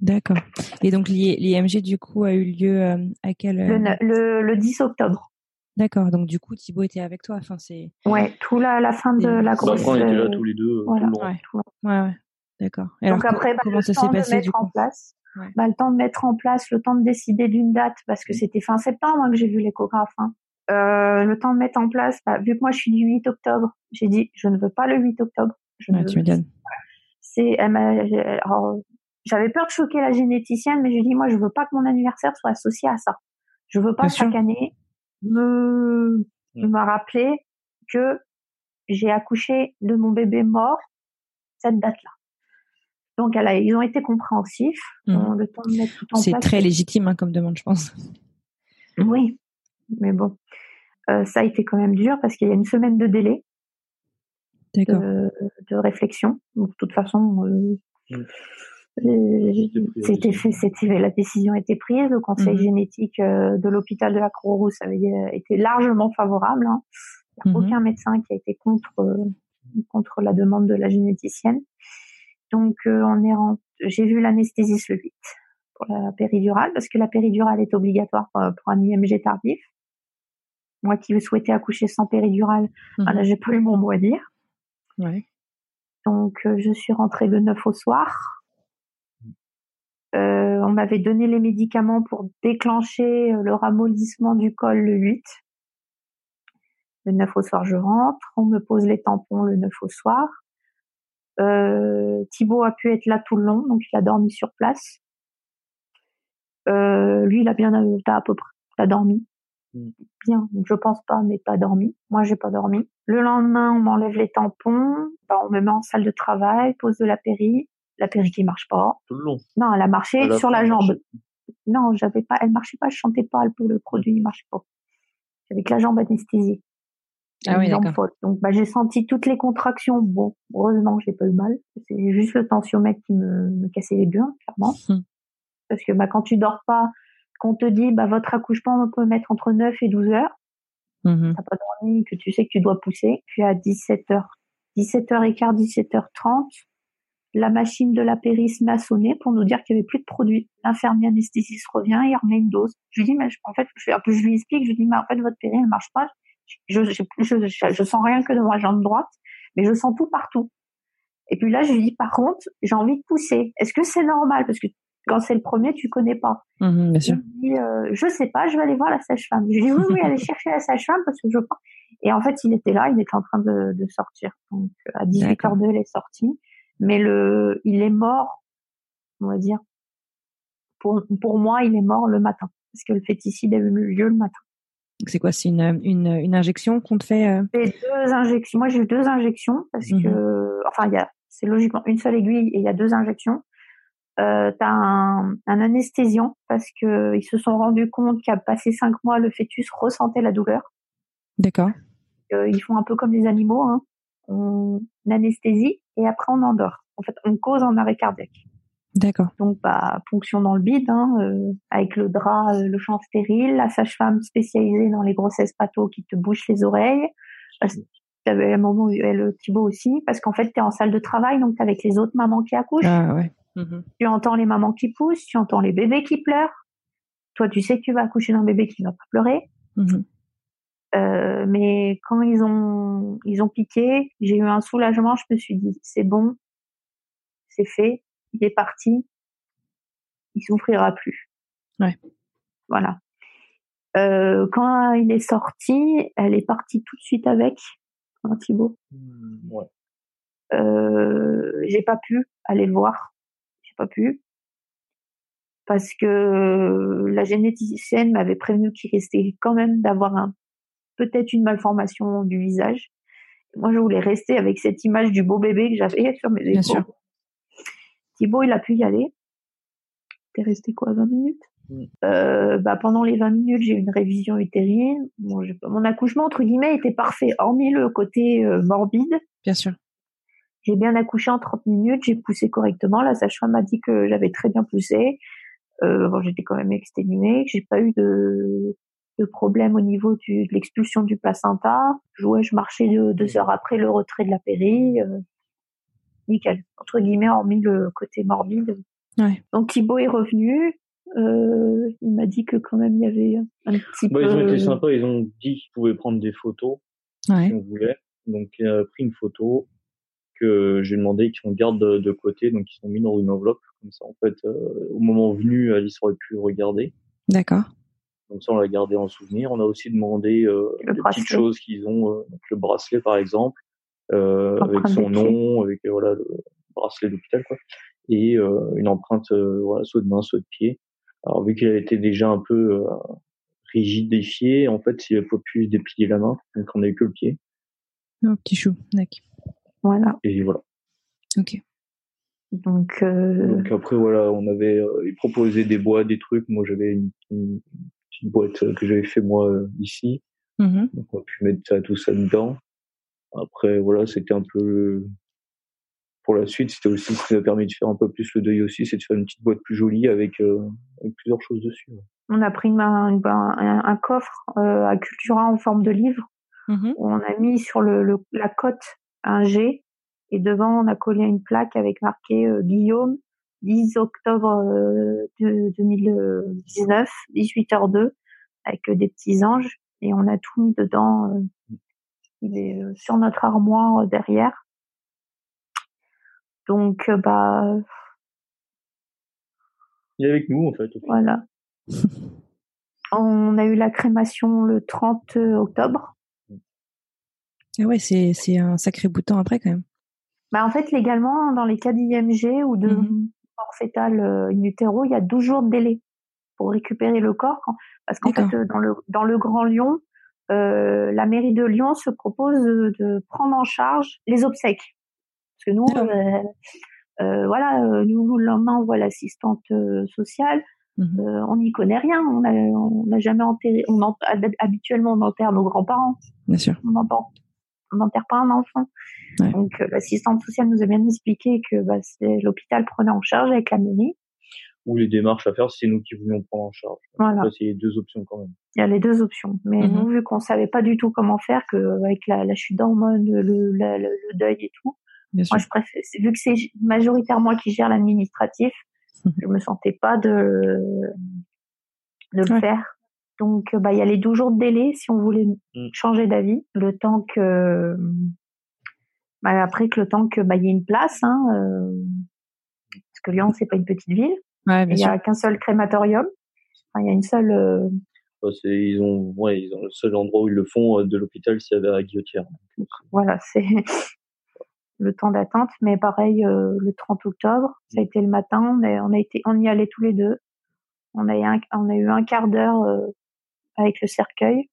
[SPEAKER 1] D'accord. Et donc l'IMG du coup a eu lieu euh, à quel
[SPEAKER 2] le, le, 10 octobre.
[SPEAKER 1] D'accord. Donc du coup Thibaut était avec toi. Enfin c'est.
[SPEAKER 2] Ouais, tout la, la fin de la.
[SPEAKER 3] Bah, après on était là tous les deux.
[SPEAKER 1] Voilà. Tout le Ouais. ouais, D'accord.
[SPEAKER 2] Donc après, bah, comment ça s'est passé du coup? place, bah, le temps de mettre en place, le temps de décider d'une date, parce que c'était fin septembre hein, que j'ai vu l'échographe. Hein. Euh, le temps de mettre en place, bah, vu que moi je suis du 8 octobre, j'ai dit je ne veux pas le 8 octobre. Je
[SPEAKER 1] ouais, tu me
[SPEAKER 2] C'est, j'avais peur de choquer la généticienne, mais je dis moi je veux pas que mon anniversaire soit associé à ça. Je veux pas chaque année me me rappeler que j'ai accouché de mon bébé mort cette date-là. Donc elle a, ils ont été compréhensifs.
[SPEAKER 1] Mmh. Le temps de mettre tout en place. C'est très légitime hein, comme demande, je pense.
[SPEAKER 2] Oui, mais bon, euh, ça a été quand même dur parce qu'il y a une semaine de délai de, de, réflexion. Donc, de toute façon, euh, c'était fait, c'était la décision a été prise. Le conseil mhm. génétique euh, de l'hôpital de la Croix-Rousse avait été largement favorable. Hein. Il n'y a mhm. aucun médecin qui a été contre contre la demande de la généticienne. Donc, on est j'ai vu l'anesthésiste le 8 pour la péridurale parce que la péridurale est obligatoire pour un IMG tardif. Moi qui souhaitais accoucher sans péridurale, mmh. là, j'ai pas eu mon mot à dire. Ouais. Donc, euh, je suis rentrée le 9 au soir. Euh, on m'avait donné les médicaments pour déclencher euh, le ramollissement du col le 8. Le 9 au soir, je rentre. On me pose les tampons le 9 au soir. Euh, Thibaut a pu être là tout le long, donc il a dormi sur place. Euh, lui, il a bien à peu près, dormi. Mm. bien. Je pense pas, mais pas dormi. Moi, j'ai pas dormi. Le lendemain, on m'enlève les tampons. Bah, on me met en salle de travail, pose de la péri. La péri qui marche pas.
[SPEAKER 3] Tout le long.
[SPEAKER 2] Non, elle a marché sur la jambe. Non, j'avais pas, elle marchait pas, je chantais pas, le produit ne marchait pas. J'avais que la jambe anesthésiée.
[SPEAKER 1] Ah oui, d'accord.
[SPEAKER 2] Donc, bah, j'ai senti toutes les contractions. Bon, heureusement, j'ai pas eu mal. C'est juste le tensiomètre qui me, me cassait les burnes, clairement. Hum. Parce que, bah, quand tu dors pas, qu'on te dit bah votre accouchement on peut mettre entre 9 et 12 heures, mmh. t'as pas dormi, que tu sais que tu dois pousser, puis à 17h, 17h15, 17h30, la machine de la péris m'a sonné pour nous dire qu'il y avait plus de produits. L'infirmier anesthésiste revient, il remet une dose. Je lui dis, mais en fait, je, je lui explique, je lui dis, mais en fait, votre péri, elle marche pas. Je, je, je, je, sens rien que dans ma jambe droite, mais je sens tout partout. Et puis là, je lui dis, par contre, j'ai envie de pousser. Est-ce que c'est normal? Parce que quand c'est le premier, tu connais pas.
[SPEAKER 1] Mmh bien sûr.
[SPEAKER 2] Il dit, euh, je sais pas, je vais aller voir la sage-femme. Je dis oui, oui, allez chercher la sage-femme parce que je pas. Et en fait, il était là, il était en train de, de sortir. Donc à 18h02, il est sorti. Mais le, il est mort, on va dire. Pour, pour moi, il est mort le matin parce que le féticide a eu lieu le matin.
[SPEAKER 1] C'est quoi C'est une, une, une, injection qu'on te fait euh?
[SPEAKER 2] deux injections. Moi, j'ai eu deux injections parce mmh que, enfin, il y a, c'est logiquement une seule aiguille et il y a deux injections euh, tu as un, un, anesthésiant parce que ils se sont rendus compte qu'à passer cinq mois, le fœtus ressentait la douleur.
[SPEAKER 1] D'accord.
[SPEAKER 2] Euh, ils font un peu comme les animaux, hein. on anesthésie et après on endort. En fait, on cause en arrêt cardiaque.
[SPEAKER 1] D'accord.
[SPEAKER 2] Donc, bah, ponction dans le bide, hein, euh, avec le drap, euh, le champ stérile, la sage-femme spécialisée dans les grossesses pato qui te bouche les oreilles. T'avais un moment le Thibaut aussi, parce qu'en fait, tu es en salle de travail, donc avec les autres mamans qui accouchent.
[SPEAKER 1] Ah ouais.
[SPEAKER 2] Mmh tu entends les mamans qui poussent, tu entends les bébés qui pleurent. Toi, tu sais que tu vas accoucher d'un bébé qui va pas pleurer.
[SPEAKER 1] Mmh
[SPEAKER 2] euh, mais quand ils ont ils ont piqué, j'ai eu un soulagement. Je me suis dit c'est bon, c'est fait, il est parti, il souffrira plus.
[SPEAKER 1] Ouais.
[SPEAKER 2] Voilà. Euh, quand il est sorti, elle est partie tout de suite avec, hein, Thibaut.
[SPEAKER 3] Mmh, ouais.
[SPEAKER 2] Euh, j'ai pas pu aller le voir pas pu parce que la généticienne m'avait prévenu qu'il restait quand même d'avoir un peut-être une malformation du visage. Moi, je voulais rester avec cette image du beau bébé que j'avais sur mes épaules. Thibaut, il a pu y aller. T'es resté quoi, 20 minutes? Euh, bah, Pendant les 20 minutes, j'ai eu une révision utérine. mon accouchement, entre guillemets, était parfait, hormis le côté euh, morbide.
[SPEAKER 1] Bien sûr.
[SPEAKER 2] J'ai bien accouché en 30 minutes, j'ai poussé correctement. La sage-femme m'a dit que j'avais très bien poussé. Euh, bon, j'étais quand même exténuée, que j'ai pas eu de, de problème au niveau du, de l'expulsion du placenta. Ouais, je marchais deux, heures après le retrait de la péri. Euh, nickel. Entre guillemets, hormis le côté morbide.
[SPEAKER 1] Ouais.
[SPEAKER 2] Donc Thibaut est revenu. Euh, il m'a dit que quand même il y avait un petit
[SPEAKER 3] bah,
[SPEAKER 2] peu.
[SPEAKER 3] Ils ont été sympas. Ils ont dit qu'ils pouvaient prendre des photos
[SPEAKER 1] ouais.
[SPEAKER 3] si on voulait. Donc il a pris une photo que j'ai demandé qu'on garde de, côté, donc ils sont mis dans une enveloppe comme ça. En fait, euh, au moment venu, Alice aurait pu regarder.
[SPEAKER 1] D'accord.
[SPEAKER 3] Donc ça, on l'a gardé en souvenir. On a aussi demandé euh, des petites choses qu'ils ont, euh, le bracelet par exemple, euh, avec son nom, avec euh, voilà le bracelet d'hôpital quoi, et une empreinte voilà soit de main, soit de pied. Alors vu qu'il été déjà un peu rigidifié, en fait, il faut plus déplier la main, donc on n'a eu que le pied.
[SPEAKER 1] Oh, petit chou, d'accord.
[SPEAKER 2] Voilà.
[SPEAKER 3] Et voilà.
[SPEAKER 1] Ok.
[SPEAKER 2] Donc, euh...
[SPEAKER 3] Donc après voilà, on avait euh, proposé des boîtes, des trucs. Moi j'avais une, une, petite boîte que j'avais fait moi euh, ici.
[SPEAKER 1] Mm-hmm.
[SPEAKER 3] Donc on a pu mettre ça, tout ça dedans. Après voilà, c'était un peu pour la suite, c'était aussi ce qui nous a permis de faire un peu plus le deuil aussi, c'est de faire une petite boîte plus jolie avec, euh, avec plusieurs choses dessus.
[SPEAKER 2] On a pris une, un, un, un, coffre euh, à Cultura en forme de livre. Où on a mis sur le, le, la cote un G et devant on a collé une plaque avec marqué euh, Guillaume 10 octobre 2019 18h02 avec euh, des petits anges et on a tout mis dedans euh, il est sur notre armoire derrière. Donc bah
[SPEAKER 3] il est avec nous en fait
[SPEAKER 2] voilà. On a eu la crémation le 30 octobre.
[SPEAKER 1] Ah ouais, c'est, c'est un sacré bout de temps après quand même.
[SPEAKER 2] Bah en fait, légalement, dans les cas d'IMG ou de
[SPEAKER 1] mmh
[SPEAKER 2] mort fétale euh, in utero, il y a 12 jours de délai pour récupérer le corps. Parce qu'en fait, dans le, dans le Grand Lyon, euh, la mairie de Lyon se propose de, de, prendre en charge les obsèques. Parce que nous, euh, euh, voilà, euh, nous, le lendemain, on voit l'assistante euh, sociale.
[SPEAKER 1] Mmh
[SPEAKER 2] on n'y connaît rien. On n'a on a jamais enterré. On en, habituellement, on enterre nos grands-parents.
[SPEAKER 1] Bien sûr.
[SPEAKER 2] On entend on n'enterre pas un enfant. Donc euh, l'assistante sociale nous a bien expliqué que bah, l'hôpital prenait en charge avec la mairie.
[SPEAKER 3] Ou les démarches à faire, c'est nous qui voulions prendre en charge.
[SPEAKER 2] Voilà.
[SPEAKER 3] C'est les deux options quand même.
[SPEAKER 2] Il y a les deux options. Mais
[SPEAKER 1] Mhm.
[SPEAKER 2] nous, vu qu'on savait pas du tout comment faire, que avec la, la chute d'hormones, le, le, le, le deuil et tout,
[SPEAKER 1] Bien sûr.
[SPEAKER 2] moi je préfère, vu que c'est majoritairement moi qui gère l'administratif,
[SPEAKER 1] Mhm.
[SPEAKER 2] je me sentais pas de de le
[SPEAKER 1] Ouais.
[SPEAKER 2] faire. Donc, euh, bah, il y a les 12 jours de délai si on voulait
[SPEAKER 3] Mm.
[SPEAKER 2] changer d'avis, le temps que, bah, après que le temps que, bah, il y ait une place, hein, euh, parce que Lyon, c'est pas une petite ville. il n'y a qu'un seul crématorium. Enfin, il y a une seule.
[SPEAKER 3] ils ont, ouais, ils ont le seul endroit où ils le font de l'hôpital, c'est à la Guillotière.
[SPEAKER 2] Voilà, c'est le temps d'attente. Mais pareil, le 30 octobre, ça a été le matin. On, on a été, on y allait tous les deux. On a, on a eu un quart d'heure avec le cercueil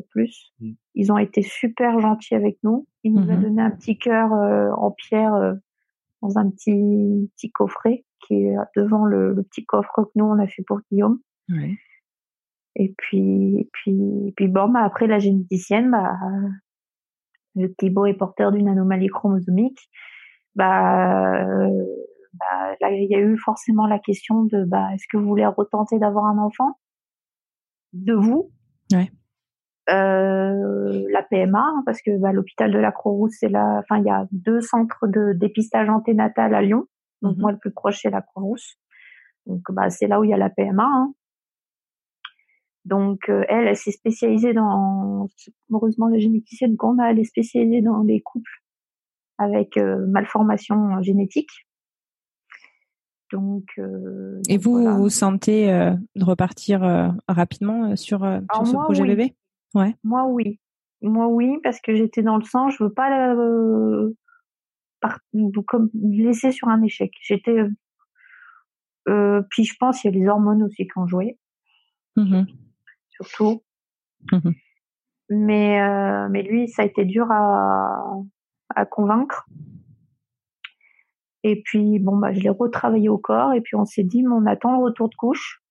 [SPEAKER 2] plus. Mm. Ils ont été super gentils avec nous. Ils nous ont mm-hmm. donné un petit cœur euh, en pierre euh, dans un petit petit coffret qui est devant le, petit coffre que nous on a fait pour Guillaume. Et puis puis puis bon bah après la généticienne bah le Thibaut est porteur d'une anomalie chromosomique. Bah, euh, bah, là il y a eu forcément la question de bah est-ce que vous voulez retenter d'avoir un enfant? De vous.
[SPEAKER 1] Ouais.
[SPEAKER 2] Euh, la PMA hein, parce que bah, l'hôpital de la Croix-Rousse c'est là enfin il y a deux centres de dépistage anténatal à Lyon. Donc mhm. moi le plus proche c'est la Croix-Rousse. Donc bah c'est là où il y a la PMA hein. donc euh, elle elle s'est spécialisée dans heureusement la généticienne qu'on a elle est spécialisée dans les couples avec euh, malformation génétique donc,
[SPEAKER 1] et vous vous sentez de repartir rapidement sur, sur ce projet bébé?
[SPEAKER 2] Moi, oui. Moi, oui, parce que j'étais dans le sang. Je veux pas euh, comme laisser sur un échec. J'étais. Euh, puis je pense qu'il y a les hormones aussi qui ont joué. Mmh Surtout. Mmh mais euh, mais lui, ça a été dur à, à convaincre. Et puis bon bah je l'ai retravaillé au corps et puis on s'est dit mais on attend le retour de couche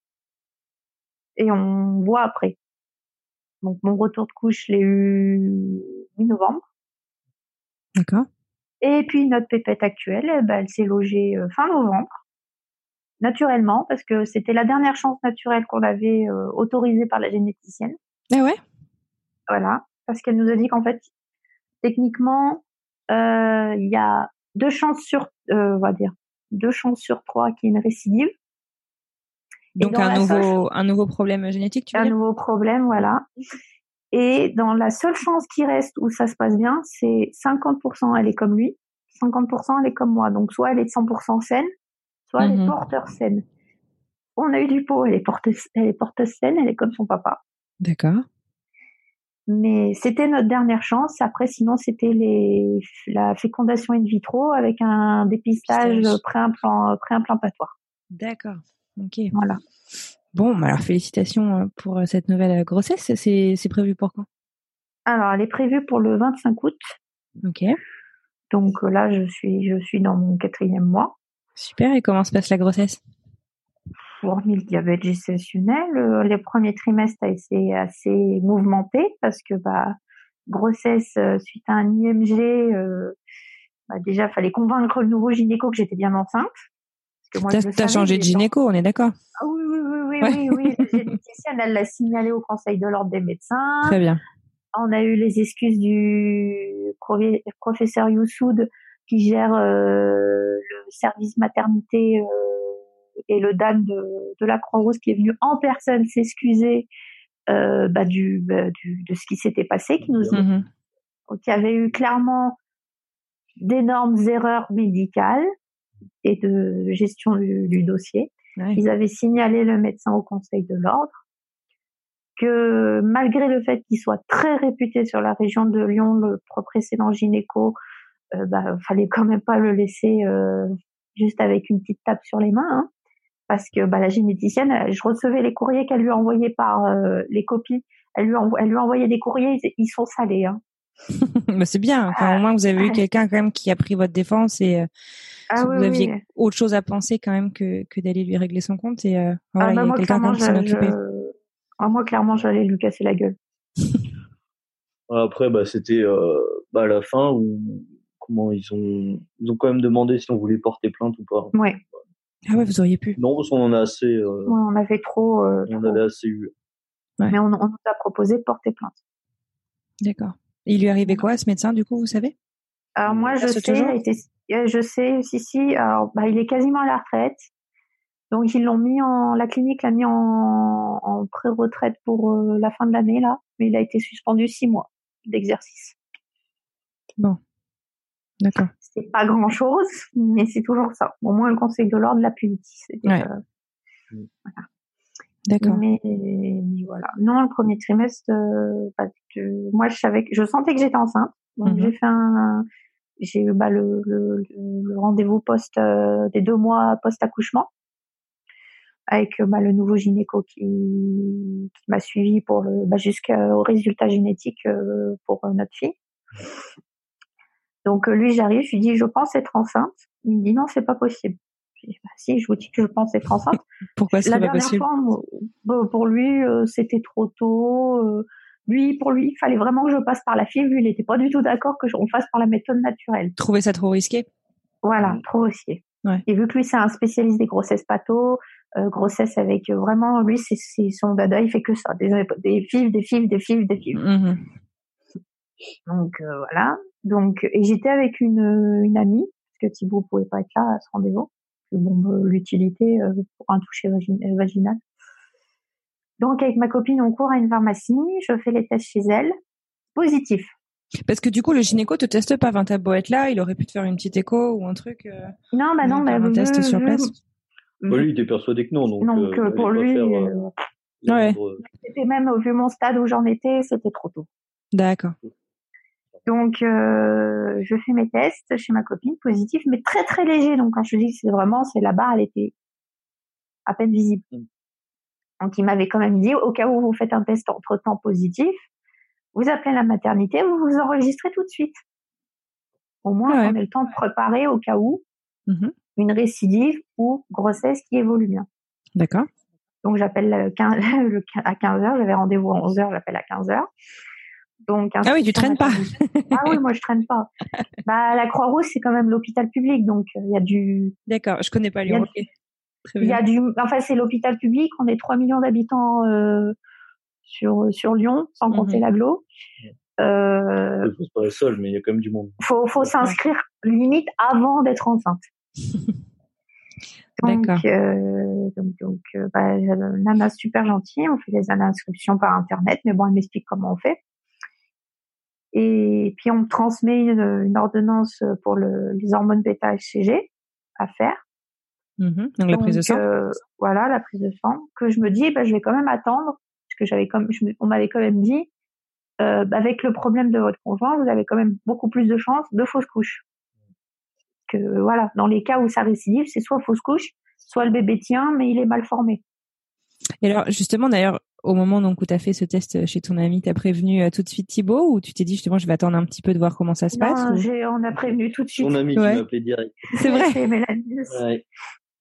[SPEAKER 2] et on voit après. Donc mon retour de couche, je l'ai eu mi-novembre.
[SPEAKER 1] D'accord.
[SPEAKER 2] Et puis notre pépette actuelle, eh ben, elle s'est logée euh, fin novembre, naturellement, parce que c'était la dernière chance naturelle qu'on avait euh, autorisée par la généticienne.
[SPEAKER 1] Ah ouais?
[SPEAKER 2] Voilà, parce qu'elle nous a dit qu'en fait, techniquement, euh, il y a deux chances sur, on va dire, deux chances sur trois qu'il y ait une récidive.
[SPEAKER 1] Donc un nouveau, un nouveau problème génétique, tu veux
[SPEAKER 2] Un nouveau problème, voilà. Et dans la seule chance qui reste où ça se passe bien, c'est 50% elle est comme lui, 50% elle est comme moi. Donc soit elle est 100% saine, soit elle est mhm. porteur saine. On a eu du pot, elle est porteuse, elle est porteuse saine, elle est comme son papa.
[SPEAKER 1] D'accord.
[SPEAKER 2] Mais c'était notre dernière chance. Après, sinon, c'était les, la fécondation in vitro avec un dépistage pré-implantatoire.
[SPEAKER 1] D'accord. Ok.
[SPEAKER 2] Voilà.
[SPEAKER 1] Bon, bah alors félicitations euh, pour euh, cette nouvelle euh, grossesse. C'est, c'est prévu pour quand?
[SPEAKER 2] Alors, elle est prévue pour le 25 août.
[SPEAKER 1] Ok.
[SPEAKER 2] Donc là, je suis, je suis dans mon quatrième mois.
[SPEAKER 1] Super. Et comment se passe la grossesse?
[SPEAKER 2] Hormis le diabète gestationnel, les premiers trimestres a été assez mouvementé parce que bah grossesse suite à un IMG, euh, bah, déjà fallait convaincre le nouveau gynéco que j'étais bien enceinte.
[SPEAKER 1] Tu as changé de gynéco, on est d'accord
[SPEAKER 2] ah Oui, oui, oui, oui, oui, La généticienne, elle l'a signalé au Conseil de l'ordre des médecins.
[SPEAKER 1] Très bien.
[SPEAKER 2] On a eu les excuses du professeur Youssoud qui gère euh, le service maternité euh, et le DAN de, de la Croix-Rouge qui est venu en personne s'excuser euh, bah, du, bah, du, de ce qui s'était passé, qui nous qui avait eu clairement d'énormes erreurs médicales et de gestion du, dossier. Ils avaient signalé le médecin au Conseil de l'ordre que malgré le fait qu'il soit très réputé sur la région de Lyon, le précédent gynéco, euh, bah, fallait quand même pas le laisser euh, juste avec une petite tape sur les mains, hein, parce que bah, la généticienne, je recevais les courriers qu'elle lui envoyait par euh, les copies, elle lui, elle lui envoyait des courriers, ils, sont salés. Hein.
[SPEAKER 1] Mais c'est bien, au moins vous avez eu quelqu'un quand même qui a pris votre défense et euh, ah, vous aviez autre chose à penser quand même que, que d'aller lui régler son compte et euh, voilà, ah, bah, il y a quelqu'un qui s'en occupait.
[SPEAKER 2] Ah, moi clairement j'allais lui casser la gueule.
[SPEAKER 3] Après bah c'était euh, bah, à la fin où comment ils ont ils ont quand même demandé si on voulait porter plainte ou pas.
[SPEAKER 2] Ouais.
[SPEAKER 1] Ah ouais vous auriez pu.
[SPEAKER 3] Non parce qu'on en a assez.
[SPEAKER 2] Euh, ouais, on avait trop.
[SPEAKER 3] Euh, on avait assez eu.
[SPEAKER 2] Mais on, on nous a proposé de porter plainte.
[SPEAKER 1] D'accord. il lui arrivait quoi à ce médecin du coup vous savez?
[SPEAKER 2] Alors moi je sais, euh, je sais, si, si, alors, bah, il est quasiment à la retraite. Donc, ils l'ont mis en, la clinique l'a mis en, en pré-retraite pour euh, la fin de l'année, là. Mais il a été suspendu six mois d'exercice.
[SPEAKER 1] Bon. D'accord.
[SPEAKER 2] C'est pas grand chose, mais c'est toujours ça. Au moins le Conseil de l'ordre l'a puni. Ouais.
[SPEAKER 1] voilà. D'accord.
[SPEAKER 2] Mais, voilà. Non, le premier trimestre, euh, moi je savais que je sentais que j'étais enceinte, donc j'ai mhm. fait un, j'ai eu bah, le, le, le rendez-vous post euh, des deux mois post accouchement avec bah, le nouveau gynéco qui, qui m'a suivi pour le bah, jusqu'au résultat génétique euh, pour notre fille. Donc lui j'arrive, je lui dis je pense être enceinte. Il me dit non c'est pas possible. Bah, si, je vous dis que je pense être enceinte.
[SPEAKER 1] Pourquoi c'est pas possible?
[SPEAKER 2] fois, Pour lui, euh, c'était trop tôt. Euh, lui, pour lui, il fallait vraiment que je passe par la. Lui, il n'était pas du tout d'accord que on fasse par la méthode naturelle.
[SPEAKER 1] Trouvez ça trop risqué?
[SPEAKER 2] Voilà, trop risqué. Et vu que lui, c'est un spécialiste des grossesses pato, euh, grossesse avec vraiment, lui, c'est son dada, il fait que ça, des, des FIV, des FIV, des FIV, des FIV. Mm-hmm. Donc voilà. Donc et j'étais avec une, une amie parce que Thibaut pouvait pas être là à ce rendez-vous bon, l'utilité euh, pour un toucher euh, vaginal. Donc avec ma copine, on court à une pharmacie, je fais les tests chez elle, positif.
[SPEAKER 1] Parce que du coup, le gynéco te teste pas. Enfin, t'as beau être là, il aurait pu te faire une petite écho ou un truc. Euh,
[SPEAKER 2] non, bah non, bah,
[SPEAKER 1] un test sur place.
[SPEAKER 3] lui, il était persuadé que non. Donc,
[SPEAKER 2] donc pour lui, ouais. c'était même vu mon stade où j'en étais, c'était trop tôt.
[SPEAKER 1] D'accord.
[SPEAKER 2] Donc, euh, je fais mes tests chez ma copine, positif, mais très très léger. Donc, quand je dis que c'est vraiment, c'est la barre, elle était à peine visible. Mm. Donc, il m'avait quand même dit, au cas où vous faites un test entre temps positif, vous appelez la maternité, vous vous enregistrez tout de suite. Au moins, on a le temps de préparer au cas où mm-hmm. une récidive ou grossesse qui évolue bien.
[SPEAKER 1] D'accord.
[SPEAKER 2] Donc, j'appelle à 15 heures, j'avais rendez-vous à 11 heures, j'appelle à 15 heures.
[SPEAKER 1] Donc, ah oui, tu traînes pas.
[SPEAKER 2] ah oui, moi je traîne pas. Bah la Croix-Rouge c'est quand même l'hôpital public, donc euh, il y a du.
[SPEAKER 1] D'accord, je connais pas Lyon.
[SPEAKER 2] Il y a du, enfin c'est l'hôpital public, on est 3 millions d'habitants euh, sur sur Lyon, sans mhm. compter l'aglo.
[SPEAKER 3] Euh, c'est pas la seule, mais il y a quand même du monde.
[SPEAKER 2] Faut faut s'inscrire limite avant d'être enceinte. D'accord. Euh, donc, donc euh, bah, Nana super gentille, on fait les inscriptions par internet, mais bon, elle m'explique comment on fait. Et puis on me transmet une, ordonnance pour le, les hormones bêta-HCG à faire.
[SPEAKER 1] Mmh donc, la prise de sang. Euh,
[SPEAKER 2] voilà, la prise de sang. Que je me dis, bah, je vais quand même attendre, parce que j'avais comme, on m'avait quand même dit, euh, bah, avec le problème de votre conjoint, vous avez quand même beaucoup plus de chances de fausse couche. Que voilà, dans les cas où ça récidive, c'est soit fausse couche, soit le bébé tient, mais il est mal formé.
[SPEAKER 1] Et alors justement, d'ailleurs, au moment donc, où tu as fait ce test chez ton ami, tu as prévenu euh, tout de suite Thibaut ou tu t'es dit justement je vais attendre un petit peu de voir comment ça se passe
[SPEAKER 2] On a prévenu tout de suite.
[SPEAKER 3] Ton ami qui m'a appelé direct.
[SPEAKER 1] C'est vrai.
[SPEAKER 2] ouais.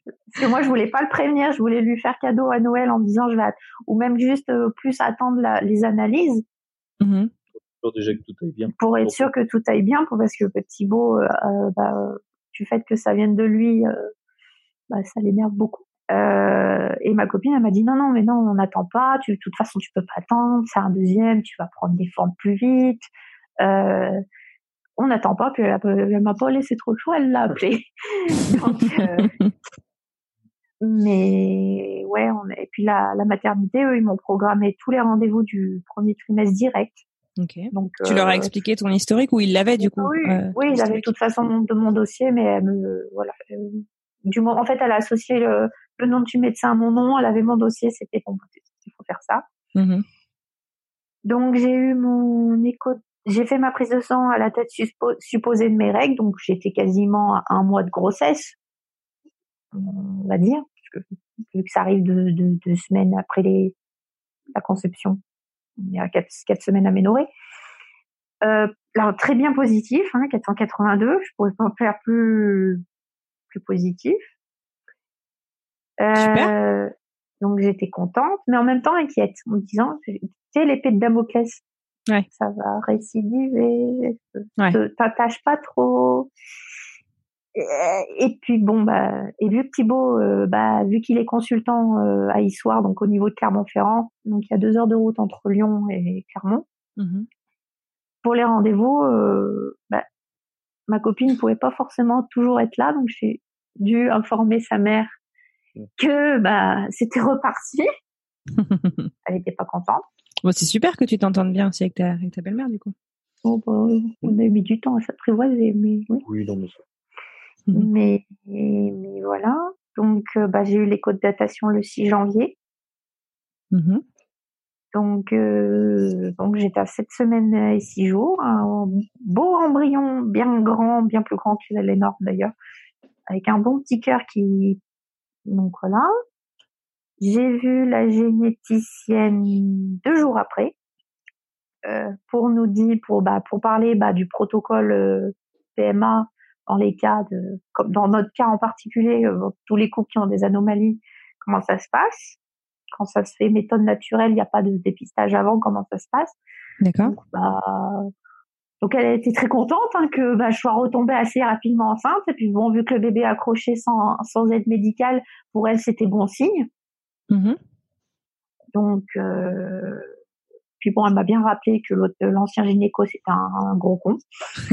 [SPEAKER 2] Parce que moi je voulais pas le prévenir, je voulais lui faire cadeau à Noël en disant je vais ou même juste euh, plus attendre les analyses.
[SPEAKER 3] Mmh pour déjà que tout aille bien.
[SPEAKER 2] Pour être sûr que tout aille bien, pour, parce que Thibaut, euh, bah, du fait que ça vienne de lui, bah, ça l'énerve beaucoup. Euh, et ma copine, elle m'a dit non, non, mais non, on n'attend pas. Tu, de toute façon, tu peux pas attendre. C'est un deuxième. Tu vas prendre des formes plus vite. Euh, on n'attend pas. Puis elle, m'a pas laissé trop le choix. Elle l'a appelé. Euh, mais ouais, on, et puis la, la maternité, eux, ils m'ont programmé tous les rendez-vous du premier trimestre direct.
[SPEAKER 1] Ok. Donc, tu leur as expliqué ton historique ou ils l'avaient du coup
[SPEAKER 2] Oui, oui ils avaient de toute façon de mon dossier, mais elle me, voilà, du en fait, elle a associé le, le nom du médecin mon nom, elle avait mon dossier, c'était bon, il faut faire ça. Mm-hmm. Donc j'ai eu mon écho, j'ai fait ma prise de sang à la tête supposée de mes règles, donc j'étais quasiment à un mois de grossesse, on va dire, parce que, vu que ça arrive deux, deux, semaines après les, la conception, il y a quatre, quatre semaines à m'énorer. Euh, alors très bien positif, hein, 482, je pourrais pas faire plus plus positif. Euh, donc j'étais contente, mais en même temps inquiète, en me disant, tu sais, l'épée de Damoclès,
[SPEAKER 1] ouais.
[SPEAKER 2] ça va récidiver, ouais. t'attaches pas trop. Et, puis bon bah et vu que Thibaut euh, bah vu qu'il est consultant euh, à Issoire donc au niveau de Clermont-Ferrand donc il y a deux heures de route entre Lyon et Clermont mmh pour les rendez-vous euh, bah, ma copine ne pouvait pas forcément toujours être là donc j'ai dû informer sa mère que bah c'était reparti. Elle n'était pas contente.
[SPEAKER 1] Bon, c'est super que tu t'entendes bien aussi avec ta, ta belle-mère du coup.
[SPEAKER 2] bah, on a mis du temps à s'apprivoiser, mais oui.
[SPEAKER 3] Oui, non, mais ça.
[SPEAKER 2] Mais, mais voilà. Donc, euh, bah, j'ai eu l'écho de datation le 6 janvier. Mmh donc, euh, donc j'étais à 7 semaines et 6 jours. Un beau embryon, bien grand, bien plus grand que les normes d'ailleurs, avec un bon petit cœur qui... Donc voilà. J'ai vu la généticienne deux jours après euh, pour nous dire, pour, bah, pour parler bah, du protocole euh, PMA dans les cas de, comme dans notre cas en particulier, euh, tous les couples qui ont des anomalies, comment ça se passe Quand ça se fait méthode naturelle, il n'y a pas de dépistage avant, comment ça se passe
[SPEAKER 1] D'accord.
[SPEAKER 2] Bah, donc elle a été très contente hein, que bah, je sois retombée assez rapidement enceinte. Et puis bon, vu que le bébé a accroché sans, sans aide médicale, pour elle c'était bon signe. Mmh donc euh, puis bon, elle m'a bien rappelé que l'ancien gynéco c'était un, un, gros con.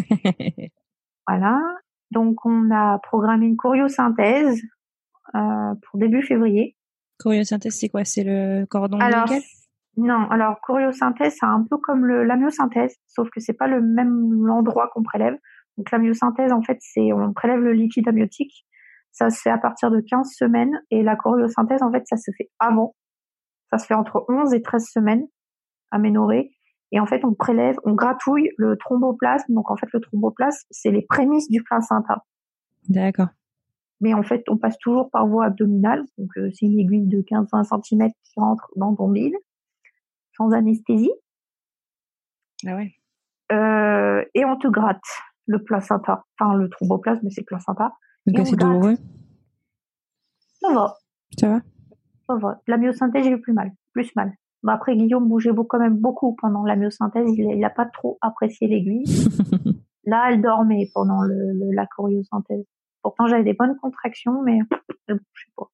[SPEAKER 2] Voilà. Donc, on a programmé une choriosynthèse euh, pour début février.
[SPEAKER 1] Choriosynthèse, c'est quoi? C'est le cordon
[SPEAKER 2] alors, Non, alors choriosynthèse, c'est un peu comme le, la myosynthèse, sauf que c'est pas le même endroit qu'on prélève. Donc la myosynthèse, en fait, c'est on prélève le liquide amniotique. Ça se fait à partir de 15 semaines et la choriosynthèse, en fait, ça se fait avant. Ça se fait entre 11 et 13 semaines aménorrhée. Et en fait, on prélève, on gratouille le thromboplasme. Donc en fait, le thromboplasme, c'est les prémices du placenta.
[SPEAKER 1] D'accord.
[SPEAKER 2] Mais en fait, on passe toujours par voie abdominale. Donc euh, c'est une aiguille de 15-20 cm qui rentre dans ton bide, sans anesthésie.
[SPEAKER 1] Ah ouais.
[SPEAKER 2] Euh, et on te gratte le placenta, enfin le thromboplasme, c'est le placenta.
[SPEAKER 1] Donc c'est douloureux.
[SPEAKER 2] Ça va.
[SPEAKER 1] Ça va.
[SPEAKER 2] Ça va. La myosynthèse, j'ai eu plus mal, plus mal après, Guillaume bougeait quand même beaucoup pendant la myosynthèse. Il n'a pas trop apprécié l'aiguille. Là, elle dormait pendant le, la choriosynthèse. Pourtant, j'avais des bonnes contractions, mais elle bougeait pas.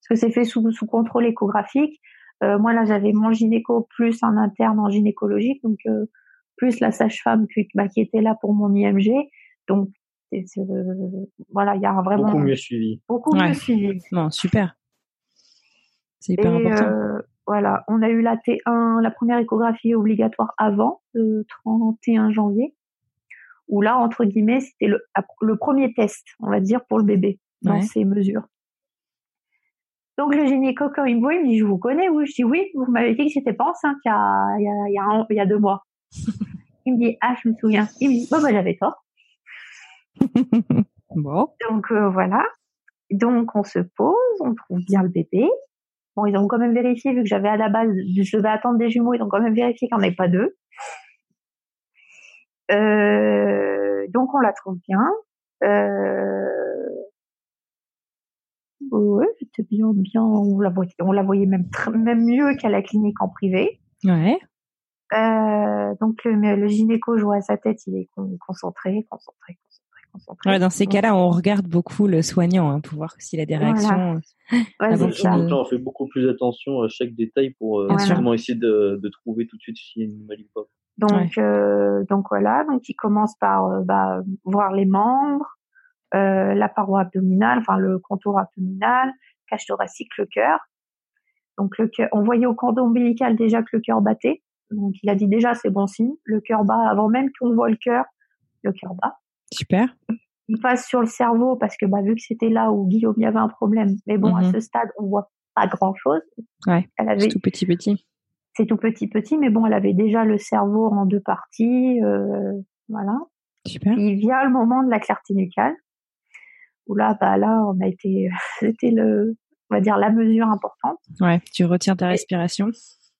[SPEAKER 2] Parce que c'est fait sous, sous contrôle échographique. Euh, moi, là, j'avais mon gynéco plus un interne en gynécologique, donc euh, plus la sage-femme qui, bah, qui était là pour mon IMG. Donc, c'est, voilà, il y a vraiment
[SPEAKER 3] beaucoup mieux suivi.
[SPEAKER 2] Beaucoup mieux suivi.
[SPEAKER 1] Non, super. C'est hyper important. Euh,
[SPEAKER 2] voilà, on a eu la T1, la première échographie obligatoire avant le 31 janvier, où là, entre guillemets, c'était le, le premier test, on va dire, pour le bébé dans ces mesures. Donc le gynéco, quand il me voit, il me dit, je vous connais, oui. Je dis, oui, vous m'avez dit que j'étais pas enceinte il y a, il y a, il y a, il y a deux mois. il me dit, ah, je me souviens. Il me dit, bon, bah, j'avais tort.
[SPEAKER 1] bon.
[SPEAKER 2] Donc euh, voilà. Donc on se pose, on trouve bien le bébé. Bon, ils ont quand même vérifié, vu que j'avais à la base, je devais attendre des jumeaux, ils ont quand même vérifié qu'il n'y en avait pas deux. Euh, donc on la trouve bien. Euh, ouais, c'était bien, bien. On la voyait, on la voyait même même mieux qu'à la clinique en privé.
[SPEAKER 1] Ouais.
[SPEAKER 2] Euh, donc le, le gynéco joue à sa tête, il est concentré, concentré,
[SPEAKER 1] dans ces cas-là, on regarde beaucoup le soignant hein, pour voir s'il a des réactions.
[SPEAKER 2] Voilà.
[SPEAKER 3] Ouais, on fait beaucoup plus attention à chaque détail pour euh, essayer de, de, trouver tout de suite s'il y a une anomalie pas.
[SPEAKER 2] Donc, euh, donc voilà, donc il commence par euh, bah, voir les membres, euh, la paroi abdominale, enfin le contour abdominal, cage thoracique, le cœur. Donc le cœur, on voyait au cordon ombilical déjà que le cœur battait. Donc il a dit déjà c'est bon signe, le cœur bat avant même qu'on voit le cœur, le cœur bat.
[SPEAKER 1] Super.
[SPEAKER 2] Il passe sur le cerveau parce que bah, vu que c'était là où Guillaume y avait un problème, mais bon, à mhm. ce stade, on voit pas grand-chose.
[SPEAKER 1] Ouais, c'est tout petit petit.
[SPEAKER 2] C'est tout petit petit, mais bon, elle avait déjà le cerveau en deux parties, euh, voilà.
[SPEAKER 1] Super.
[SPEAKER 2] il vient le moment de la clarté nucale, où là, bah là, on a été, c'était le, on va dire la mesure importante.
[SPEAKER 1] Ouais, tu retiens ta respiration.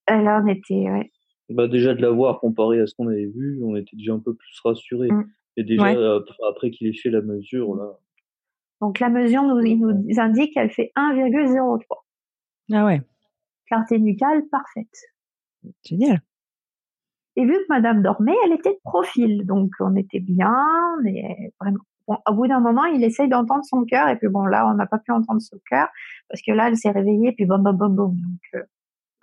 [SPEAKER 2] Et là, on était, ouais.
[SPEAKER 3] Bah déjà de la voir comparé à ce qu'on avait vu, on était déjà un peu plus rassurés. Mm. Et déjà, euh, après qu'il ait fait la mesure, là.
[SPEAKER 2] Donc la mesure nous, il nous indique qu'elle fait 1,03.
[SPEAKER 1] Ah ouais.
[SPEAKER 2] Clarté nucale parfaite.
[SPEAKER 1] Génial.
[SPEAKER 2] Et vu que Madame dormait, elle était de profil, donc on était bien. Mais vraiment, au bout d'un moment, il essaye d'entendre son cœur, et puis bon là, on n'a pas pu entendre son cœur parce que là, elle s'est réveillée, puis bom bom bom bom. Donc euh,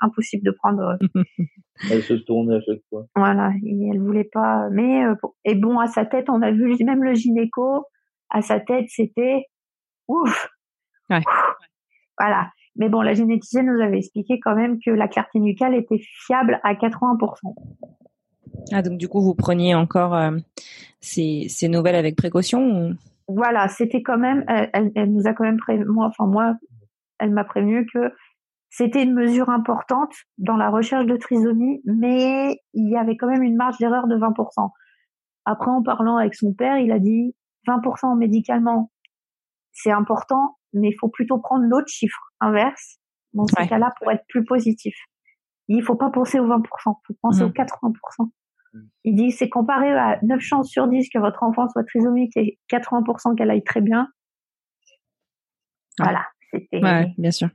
[SPEAKER 2] impossible de prendre.
[SPEAKER 3] elle se tournait à chaque fois.
[SPEAKER 2] Voilà, et elle voulait pas. Mais euh, et bon, à sa tête, on a vu même le gynéco. À sa tête, c'était ouf.
[SPEAKER 1] Ouais.
[SPEAKER 2] Voilà. Mais bon, la généticienne nous avait expliqué quand même que la clarté nucale était fiable à 80%.
[SPEAKER 1] Ah, donc du coup, vous preniez encore ces, ces nouvelles avec précaution
[SPEAKER 2] Voilà, c'était quand même, elle, elle, nous a quand même prévenu, moi, enfin moi, elle m'a prévenu que c'était une mesure importante dans la recherche de trisomie, mais il y avait quand même une marge d'erreur de 20%. Après, en parlant avec son père, il a dit 20% médicalement, c'est important, mais il faut plutôt prendre l'autre chiffre inverse dans ce cas-là pour être plus positif. Il faut pas penser aux 20%, il faut penser aux 80%. Il dit c'est comparé à 9 chances sur 10 que votre enfant soit trisomique et 80% qu'elle aille très bien. Voilà,
[SPEAKER 1] c'était. Ouais, bien sûr.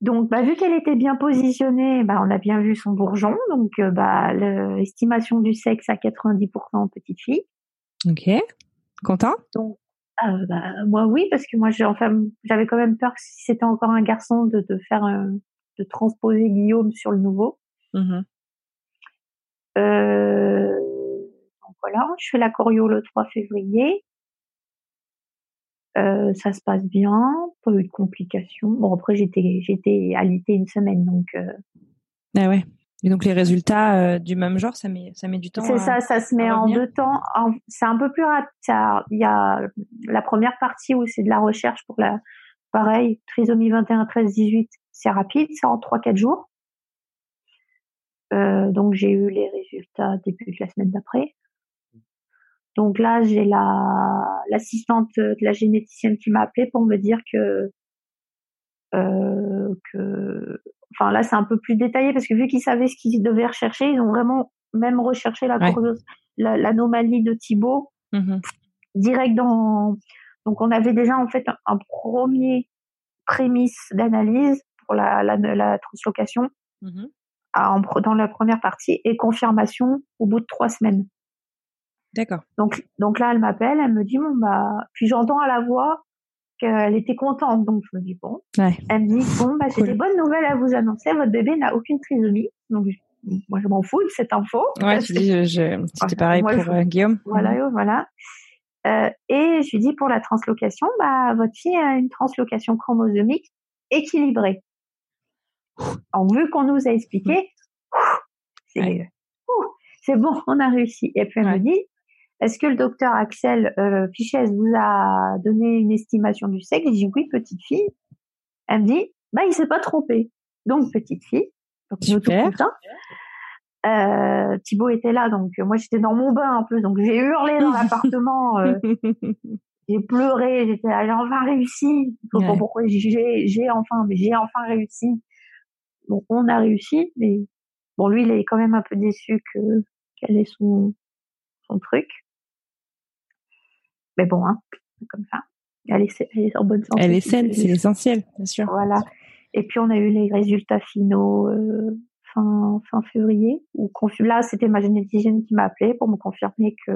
[SPEAKER 2] Donc, bah, vu qu'elle était bien positionnée, bah, on a bien vu son bourgeon. Donc, euh, bah, l'estimation du sexe à 90% petite fille.
[SPEAKER 1] Ok. Content?
[SPEAKER 2] Donc, euh, bah, moi oui, parce que moi, j'ai enfin, j'avais quand même peur que si c'était encore un garçon de, de faire, de transposer Guillaume sur le nouveau. Mmh euh, donc voilà, je fais la choreo le 3 février. Euh, ça se passe bien, pas eu de complications. Bon après j'étais j'étais alitée une semaine donc. Euh...
[SPEAKER 1] Ah ouais. Et donc les résultats euh, du même genre, ça met ça met du temps.
[SPEAKER 2] C'est ça, ça se met en deux temps. C'est un peu plus rapide. Il y a la première partie où c'est de la recherche pour la pareil trisomie 21 13 18, c'est rapide, c'est en 3-4 jours. Euh, donc j'ai eu les résultats début de la semaine d'après. Donc là, j'ai la l'assistante de la généticienne qui m'a appelé pour me dire que euh, que enfin là c'est un peu plus détaillé parce que vu qu'ils savaient ce qu'ils devaient rechercher, ils ont vraiment même recherché la l'anomalie de Thibaut mmh direct dans donc on avait déjà en fait un, premier prémisse d'analyse pour la, la, la translocation. Mmh à, dans la première partie et confirmation au bout de trois semaines.
[SPEAKER 1] D'accord.
[SPEAKER 2] Donc, donc là, elle m'appelle, elle me dit, bon, bah, puis j'entends à la voix qu'elle était contente. Donc, je me dis, bon. Ouais. Elle me dit, bon, bah, j'ai des bonnes nouvelles à vous annoncer. Votre bébé n'a aucune trisomie. Donc, moi, je m'en fous de cette info.
[SPEAKER 1] Ouais, tu dis, je, c'était pareil pour euh, Guillaume.
[SPEAKER 2] Voilà, mhm. voilà. Euh, et je lui dis, pour la translocation, bah, votre fille a une translocation chromosomique équilibrée. En vu qu'on nous a expliqué, c'est, c'est bon, on a réussi. Et puis elle me dit, est-ce que le docteur Axel euh, vous a donné une estimation du sexe? Je dis oui, petite fille. Elle me dit, bah il s'est pas trompé. Donc petite fille. Donc Super. Euh, Thibaut était là, donc moi j'étais dans mon bain un peu, donc j'ai hurlé dans l'appartement, euh, j'ai pleuré, j'étais, j'ai enfin réussi. pourquoi j'ai, j'ai enfin, mais j'ai enfin réussi. Donc on a réussi, mais bon lui il est quand même un peu déçu que quel est son son truc. Mais bon, hein, comme ça. Elle est, en bonne santé.
[SPEAKER 1] Elle est saine, c'est l'essentiel, bien sûr.
[SPEAKER 2] Voilà. Et puis on a eu les résultats finaux euh, fin fin février. Où là, c'était ma généticienne qui m'a appelé pour me confirmer que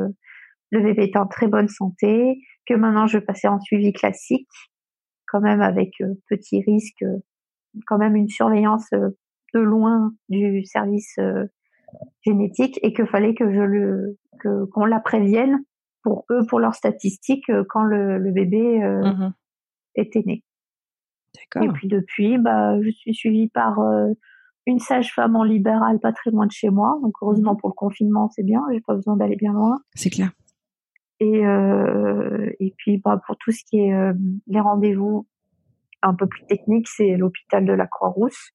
[SPEAKER 2] le bébé était en très bonne santé, que maintenant je passais en suivi classique, quand même avec euh, petit risque, euh, quand même une surveillance de loin du service génétique et que fallait que je le que qu'on la prévienne pour eux, pour leurs statistiques, euh, quand le, le bébé euh, mmh était né. Et puis depuis, bah, je suis suivie par euh, une sage-femme en libéral pas très loin de chez moi. Donc heureusement mmh pour le confinement, c'est bien, j'ai pas besoin d'aller bien loin.
[SPEAKER 1] C'est clair.
[SPEAKER 2] Et euh, et puis bah, pour tout ce qui est les rendez-vous un peu plus techniques, c'est l'hôpital de la Croix-Rousse.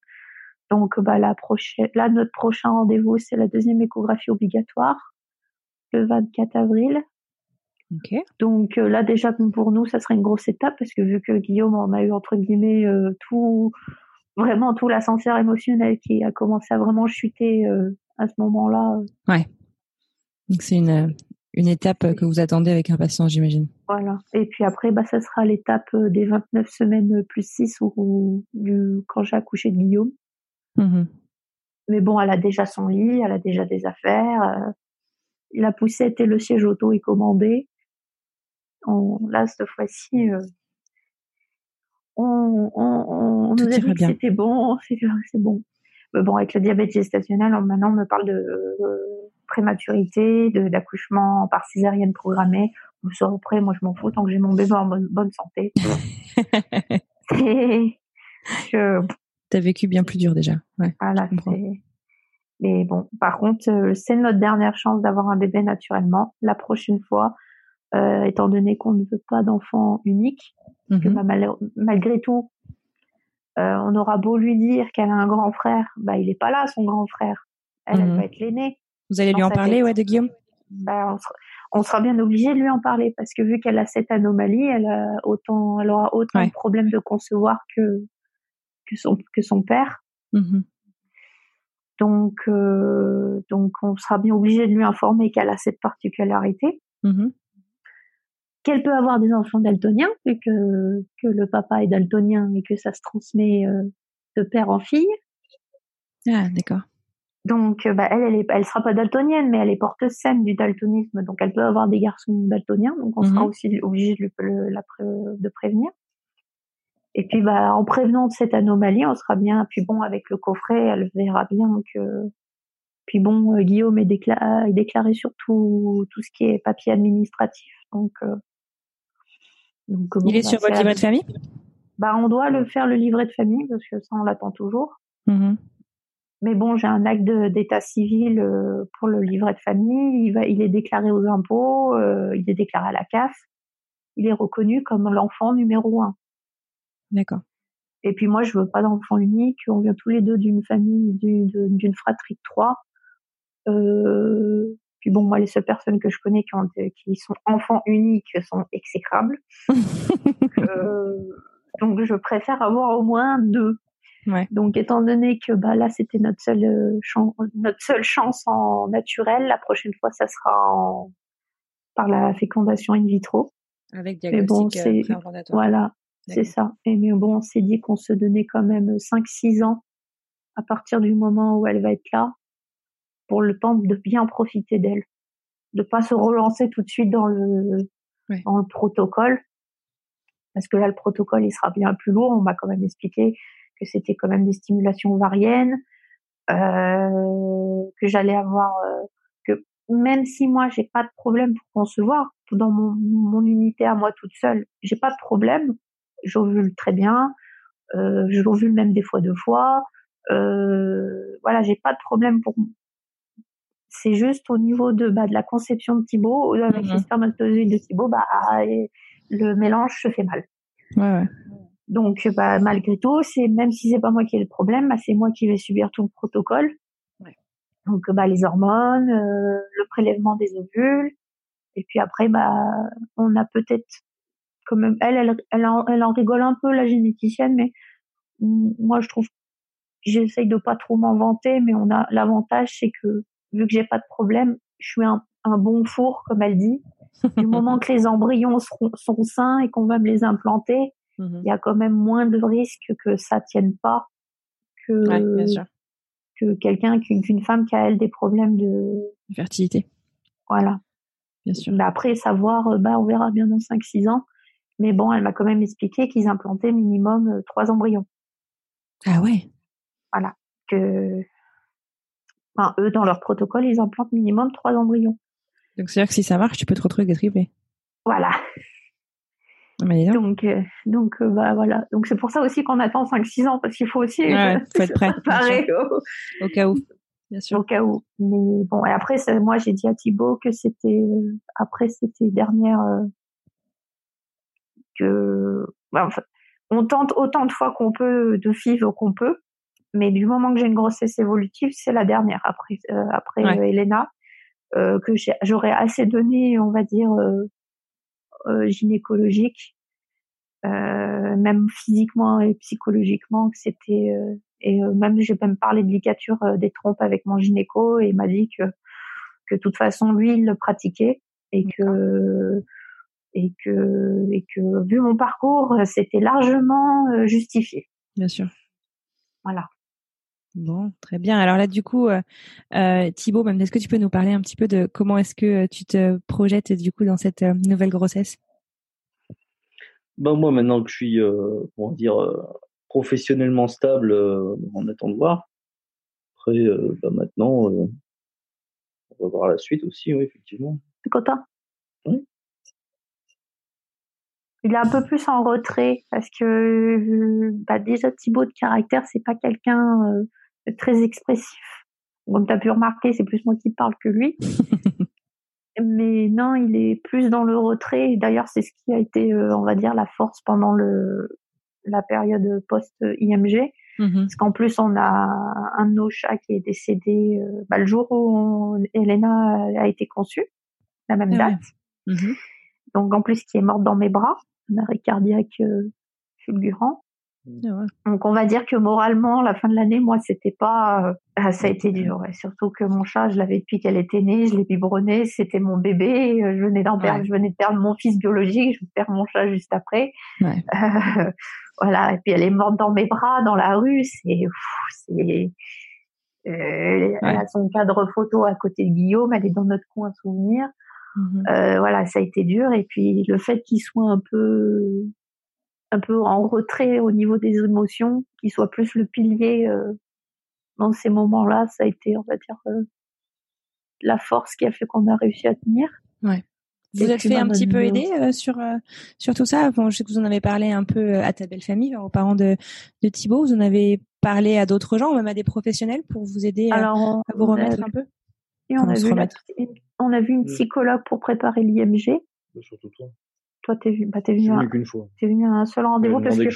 [SPEAKER 2] Donc bah la prochaine, là notre prochain rendez-vous, c'est la deuxième échographie obligatoire le 24 avril. Donc euh, là déjà pour nous ça serait une grosse étape parce que vu que Guillaume en a eu entre guillemets euh, tout vraiment tout l'ascenseur émotionnel qui a commencé à vraiment chuter euh, à ce moment-là.
[SPEAKER 1] Ouais. Donc c'est une une étape que vous attendez avec impatience j'imagine.
[SPEAKER 2] Voilà. Et puis après bah ça sera l'étape des 29 semaines plus 6 ou, du quand j'ai accouché de Guillaume. Mmh Mais bon, elle a déjà son lit, elle a déjà des affaires. la poussette et le siège auto est commandé là, cette fois-ci, euh, on, on, nous a dit que c'était bon, c'est bon. Mais bon, avec le diabète gestationnel, maintenant, on me parle de euh, prématurité, de d'accouchement par césarienne programmée. On sort après, moi, je m'en fous tant que j'ai mon bébé en bonne, santé.
[SPEAKER 1] je... T'as vécu bien plus dur déjà. Ouais,
[SPEAKER 2] voilà, Mais bon, par contre, euh, c'est notre dernière chance d'avoir un bébé naturellement. La prochaine fois, euh, étant donné qu'on ne veut pas d'enfant unique, que, mhm. bah, malgré tout, euh, on aura beau lui dire qu'elle a un grand frère, bah il est pas là, son grand frère. Elle, elle mhm. va être l'aînée.
[SPEAKER 1] Vous allez lui en parler, ouais, de Guillaume?
[SPEAKER 2] Bah, on, sera, bien obligé de lui en parler parce que vu qu'elle a cette anomalie, elle a autant, elle aura autant de problèmes de concevoir que que son que son père. Mhm. Donc, euh, donc, on sera bien obligé de lui informer qu'elle a cette particularité. Mm-hmm. Qu'elle peut avoir des enfants daltoniens, vu que, que le papa est daltonien et que ça se transmet euh, de père en fille.
[SPEAKER 1] Ah, d'accord.
[SPEAKER 2] Donc, bah, elle, elle, est, elle sera pas daltonienne, mais elle est porteuse saine du daltonisme, donc elle peut avoir des garçons daltoniens, donc on sera mm-hmm. aussi obligé de, le, de prévenir. Et puis, bah, en prévenant de cette anomalie, on sera bien. Puis bon, avec le coffret, elle verra bien que. Puis bon, euh, Guillaume est, déclaré, est déclaré sur tout, tout ce qui est papier administratif. Donc, euh,
[SPEAKER 1] donc il est bah, sur votre livret de famille?
[SPEAKER 2] Bah, on doit le faire le livret de famille parce que ça, on l'attend toujours. Mmh Mais bon, j'ai un acte d'état civil euh, pour le livret de famille. Il, va, il est déclaré aux impôts, il est déclaré à la CAF. Il est reconnu comme l'enfant numéro un.
[SPEAKER 1] D'accord.
[SPEAKER 2] Et puis moi, je veux pas d'enfant unique. On vient tous les deux d'une famille, d'une fratrie de trois. Euh, puis bon, moi, les seules personnes que je connais qui, ont, qui sont enfants uniques sont exécrables. euh, donc, je préfère avoir au moins deux. Ouais. Donc, étant donné que bah là, c'était notre seule euh, chance, notre seule chance en naturel, la prochaine fois, ça sera en, par la fécondation in vitro.
[SPEAKER 1] Avec diagnostic
[SPEAKER 2] Mais bon, euh, Voilà. C'est ça. Et mais bon, on s'est dit qu'on se donnait quand même 5-6 ans à partir du moment où elle va être là pour le temps de bien profiter d'elle. De pas se relancer tout de suite dans le, dans le protocole. Parce que là, le protocole, il sera bien plus lourd. On m'a quand même expliqué que c'était quand même des stimulations ovariennes, euh, que j'allais avoir, euh, que même si moi j'ai pas de problème pour concevoir dans mon, mon unité à moi toute seule, j'ai pas de problème j'ovule très bien, euh, je l'ovule même des fois deux fois. Euh, voilà, j'ai pas de problème pour. C'est juste au niveau de bah, de la conception de Thibaut avec les mhm. spermatozoïdes de Thibaut, bah le mélange se fait mal. Ouais, ouais. Donc bah malgré tout, c'est même si c'est pas moi qui ai le problème, bah, c'est moi qui vais subir tout le protocole. Ouais. Donc bah les hormones, euh, le prélèvement des ovules, et puis après bah on a peut-être même elle, elle, elle, en, elle en rigole un peu la généticienne, mais moi je trouve j'essaye de pas trop m'en vanter, mais on a l'avantage c'est que vu que j'ai pas de problème, je suis un, un bon four comme elle dit. Du moment que les embryons seront, sont sains et qu'on va me les implanter, mhm. il y a quand même moins de risques que ça tienne pas que que quelqu'un qu'une femme qui a elle des problèmes de
[SPEAKER 1] fertilité.
[SPEAKER 2] Voilà. Bien sûr. Mais après savoir, bah on verra bien dans 5-6 ans. Mais bon, elle m'a quand même expliqué qu'ils implantaient minimum euh, trois embryons.
[SPEAKER 1] Ah ouais.
[SPEAKER 2] Voilà. Que, enfin, eux, dans leur protocole, ils implantent minimum trois embryons.
[SPEAKER 1] Donc, c'est-à-dire que si ça marche, tu peux te retrouver triplé.
[SPEAKER 2] Voilà. Donc, euh, donc euh, bah voilà. Donc c'est pour ça aussi qu'on attend 5-6 ans parce qu'il faut aussi
[SPEAKER 1] ouais, faut être prêt, au... au... cas où. Bien sûr.
[SPEAKER 2] Au cas où. Mais bon, et après, moi j'ai dit à Thibaut que c'était après c'était dernière bah, on tente autant de fois qu'on peut de FIV qu'on peut, mais du moment que j'ai une grossesse évolutive, c'est la dernière après euh, après euh, Elena euh, que j'aurais assez donné, on va dire gynécologique, même physiquement et psychologiquement, que c'était et même j'ai même parlé de ligature des trompes avec mon gynéco et il m'a dit que que de toute façon lui il le pratiquait et que et que, et que vu mon parcours, c'était largement euh, justifié.
[SPEAKER 1] Bien sûr.
[SPEAKER 2] Voilà.
[SPEAKER 1] Bon, très bien. Alors là, du coup, euh, euh Thibaut, même est-ce que tu peux nous parler un petit peu de comment est-ce que euh, tu te projettes du coup dans cette nouvelle grossesse?
[SPEAKER 3] Ben moi, maintenant que je suis, euh, dire, professionnellement stable, on attend de voir. Après, bah maintenant, on va voir la suite aussi, oui, effectivement.
[SPEAKER 2] es content? Oui il est un peu plus en retrait parce que bah déjà Thibaut de caractère c'est pas quelqu'un euh, très expressif Comme tu as pu remarquer, c'est plus moi qui parle que lui. Mais non, il est plus dans le retrait. D'ailleurs, c'est ce qui a été, euh, on va dire, la force pendant le la période post-IMG. Mm-hmm. Parce qu'en plus, on a un de nos chats qui est décédé euh, bah, le jour où Elena a été conçue, la même ah date. Mm-hmm. Donc, en plus, qui est morte dans mes bras, un arrêt cardiaque euh, fulgurant. Ah Donc on va dire que moralement, la fin de l'année, moi, c'était pas, euh, ça a été dur. Surtout que mon chat, je l'avais depuis qu'elle était née, je l'ai biberonné, c'était mon bébé. Euh, je venais d'en perdre, je venais de perdre mon fils biologique, je perds mon chat juste après. Ouais. Euh, voilà. Et puis elle est morte dans mes bras, dans la rue. C'est, c'est, euh, elle a son cadre photo à côté de Guillaume, elle est dans notre coin souvenir. Mmh euh, voilà, ça a été dur. Et puis le fait qu'il soit un peu un peu en retrait au niveau des émotions, qui soit plus le pilier euh, dans ces moments-là, ça a été, on va dire, euh, la force qui a fait qu'on a réussi à tenir.
[SPEAKER 1] Ouais. Vous êtes fait un petit peu aider euh, sur sur tout ça? Bon, je sais que vous en avez parlé un peu à ta belle famille, aux parents de de Thibaut. Vous en avez parlé à d'autres gens, même à des professionnels, pour vous aider à, vous remettre un peu?
[SPEAKER 2] Et on a, vu on a vu une psychologue pour préparer l'IMG.
[SPEAKER 3] Surtout toi.
[SPEAKER 2] Toi, t'es venu, bah, t'es venu, à,
[SPEAKER 3] qu'une fois.
[SPEAKER 2] T'es venu à un seul rendez-vous parce que.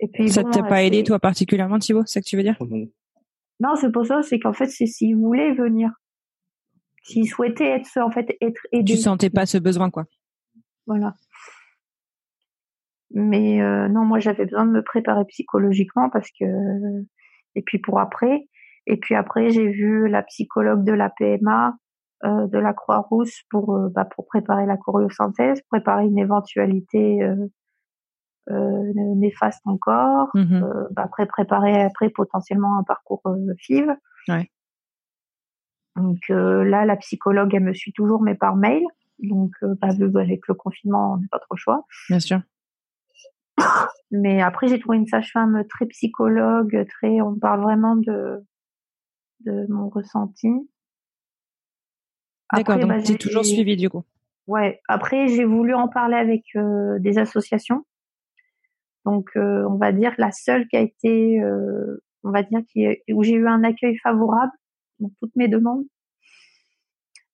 [SPEAKER 1] Et puis, ça t'a pas aidé, toi, particulièrement, Thibaut, c'est ça que tu veux dire?
[SPEAKER 2] Non, c'est pour ça, c'est qu'en fait, c'est s'il voulait venir. S'il souhaitait être, en fait, être aidé.
[SPEAKER 1] Tu sentais pas ce besoin, quoi.
[SPEAKER 2] Voilà. Mais euh, non, moi j'avais besoin de me préparer psychologiquement parce que et puis pour après et puis après j'ai vu la psychologue de la PMA euh, de la Croix-Rousse pour euh, bah, pour préparer la choriosynthèse, préparer une éventualité euh, néfaste encore, mmh bah, après préparer après potentiellement un parcours FIV. Ouais. Donc là, la psychologue, elle me suit toujours, mais par mail. Donc, bah, avec le confinement, on n'a pas trop le choix.
[SPEAKER 1] Bien sûr.
[SPEAKER 2] Mais après, j'ai trouvé une sage-femme très psychologue, très. On parle vraiment de de mon ressenti.
[SPEAKER 1] D'accord, donc bah, tu toujours suivi du coup.
[SPEAKER 2] Ouais. Après, j'ai voulu en parler avec euh, des associations. Donc, euh, on va dire la seule qui a été, euh, on va dire qui, où j'ai eu un accueil favorable dans toutes mes demandes,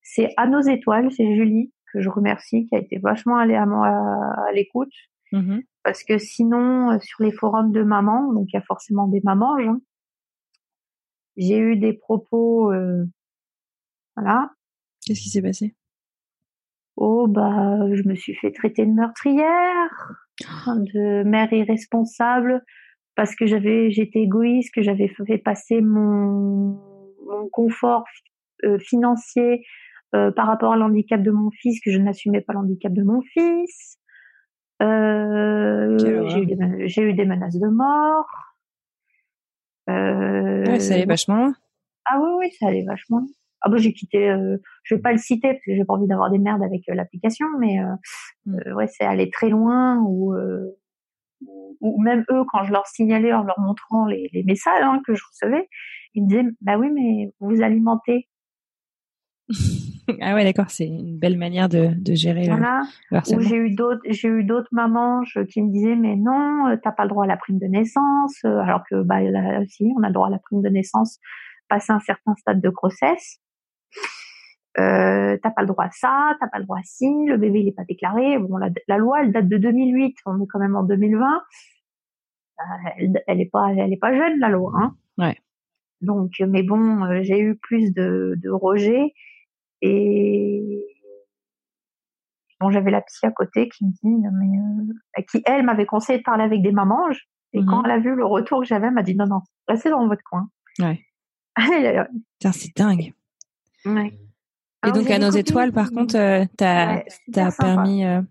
[SPEAKER 2] c'est à nos étoiles, c'est Julie que je remercie, qui a été vachement allée à, à, l'écoute. Mmh Parce que sinon, sur les forums de mamans, donc il y a forcément des mamans, hein, j'ai eu des propos, voilà,
[SPEAKER 1] Qu'est-ce qui s'est passé?
[SPEAKER 2] Oh bah, je me suis fait traiter de meurtrière, de mère irresponsable, parce que j'avais, j'étais égoïste, que j'avais fait passer mon, mon confort euh, financier euh, par rapport à l'handicap de mon fils, que je n'assumais pas l'handicap de mon fils. Euh, j'ai, eu des, j'ai eu des menaces de mort.
[SPEAKER 1] Ça allait vachement
[SPEAKER 2] Ah oui, oui, ça allait vachement ah bah j'ai quitté euh, je vais pas le citer parce que j'ai pas envie d'avoir des merdes avec euh, l'application mais euh, mm. euh, ouais c'est aller très loin ou ou même eux quand je leur signalais en leur montrant les, les messages hein, que je recevais ils me disaient bah oui mais vous alimentez
[SPEAKER 1] ah ouais d'accord c'est une belle manière de, de gérer
[SPEAKER 2] voilà. le j'ai eu d'autres j'ai eu d'autres mamans qui me disaient mais non t'as pas le droit à la prime de naissance alors que bah là aussi on a le droit à la prime de naissance passer un certain stade de grossesse euh, t'as pas le droit à ça, t'as pas le droit à ci, le bébé il est pas déclaré. Bon, la, loi elle date de 2008, on est quand même en 2020. Euh, elle, elle est pas, elle est pas jeune la loi. Hein.
[SPEAKER 1] Ouais.
[SPEAKER 2] Donc, mais bon, euh, j'ai eu plus de, de rejets et bon, j'avais la psy à côté qui me dit, mais euh, qui elle m'avait conseillé de parler avec des mamans. Et quand mhm. elle a vu le retour que j'avais, elle m'a dit non non, restez dans votre coin.
[SPEAKER 1] Ouais. c'est dingue.
[SPEAKER 2] Ouais.
[SPEAKER 1] Et donc à nos étoiles, par contre, euh, t'as as permis euh,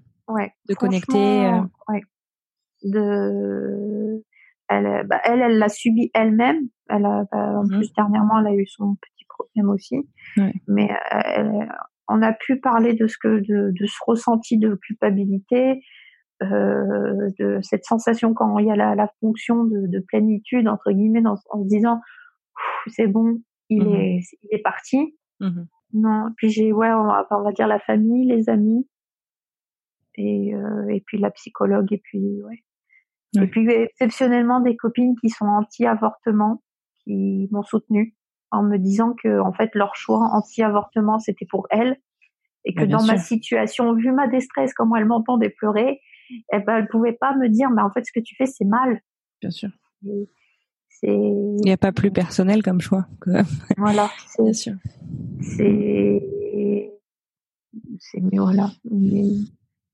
[SPEAKER 1] de connecter. Euh...
[SPEAKER 2] Ouais. De, elle, bah, elle, elle l'a subi elle-même. Elle a, bah, en mhm. plus dernièrement, elle a eu son petit problème aussi. Mais elle, on a pu parler de ce que, de, de ce ressenti de culpabilité, euh, de cette sensation quand il y a la, la fonction de, de, plénitude entre guillemets, dans, en se disant c'est bon, il mhm. est, il est parti. Mhm. Non, puis j'ai ouais, on va, on va, dire la famille, les amis et euh, et puis la psychologue et puis ouais. Et puis exceptionnellement des copines qui sont anti-avortement qui m'ont soutenue en me disant que en fait leur choix anti-avortement c'était pour elles et que dans ma situation, vu ma détresse, comment elle m'entendait pleurer, eh ben, elle pouvait pas me dire, mais en fait, ce que tu fais, c'est mal.
[SPEAKER 1] Bien sûr. Il n'y a pas plus personnel comme choix.
[SPEAKER 2] Voilà.
[SPEAKER 1] Bien sûr.
[SPEAKER 2] C'est, c'est, mais voilà.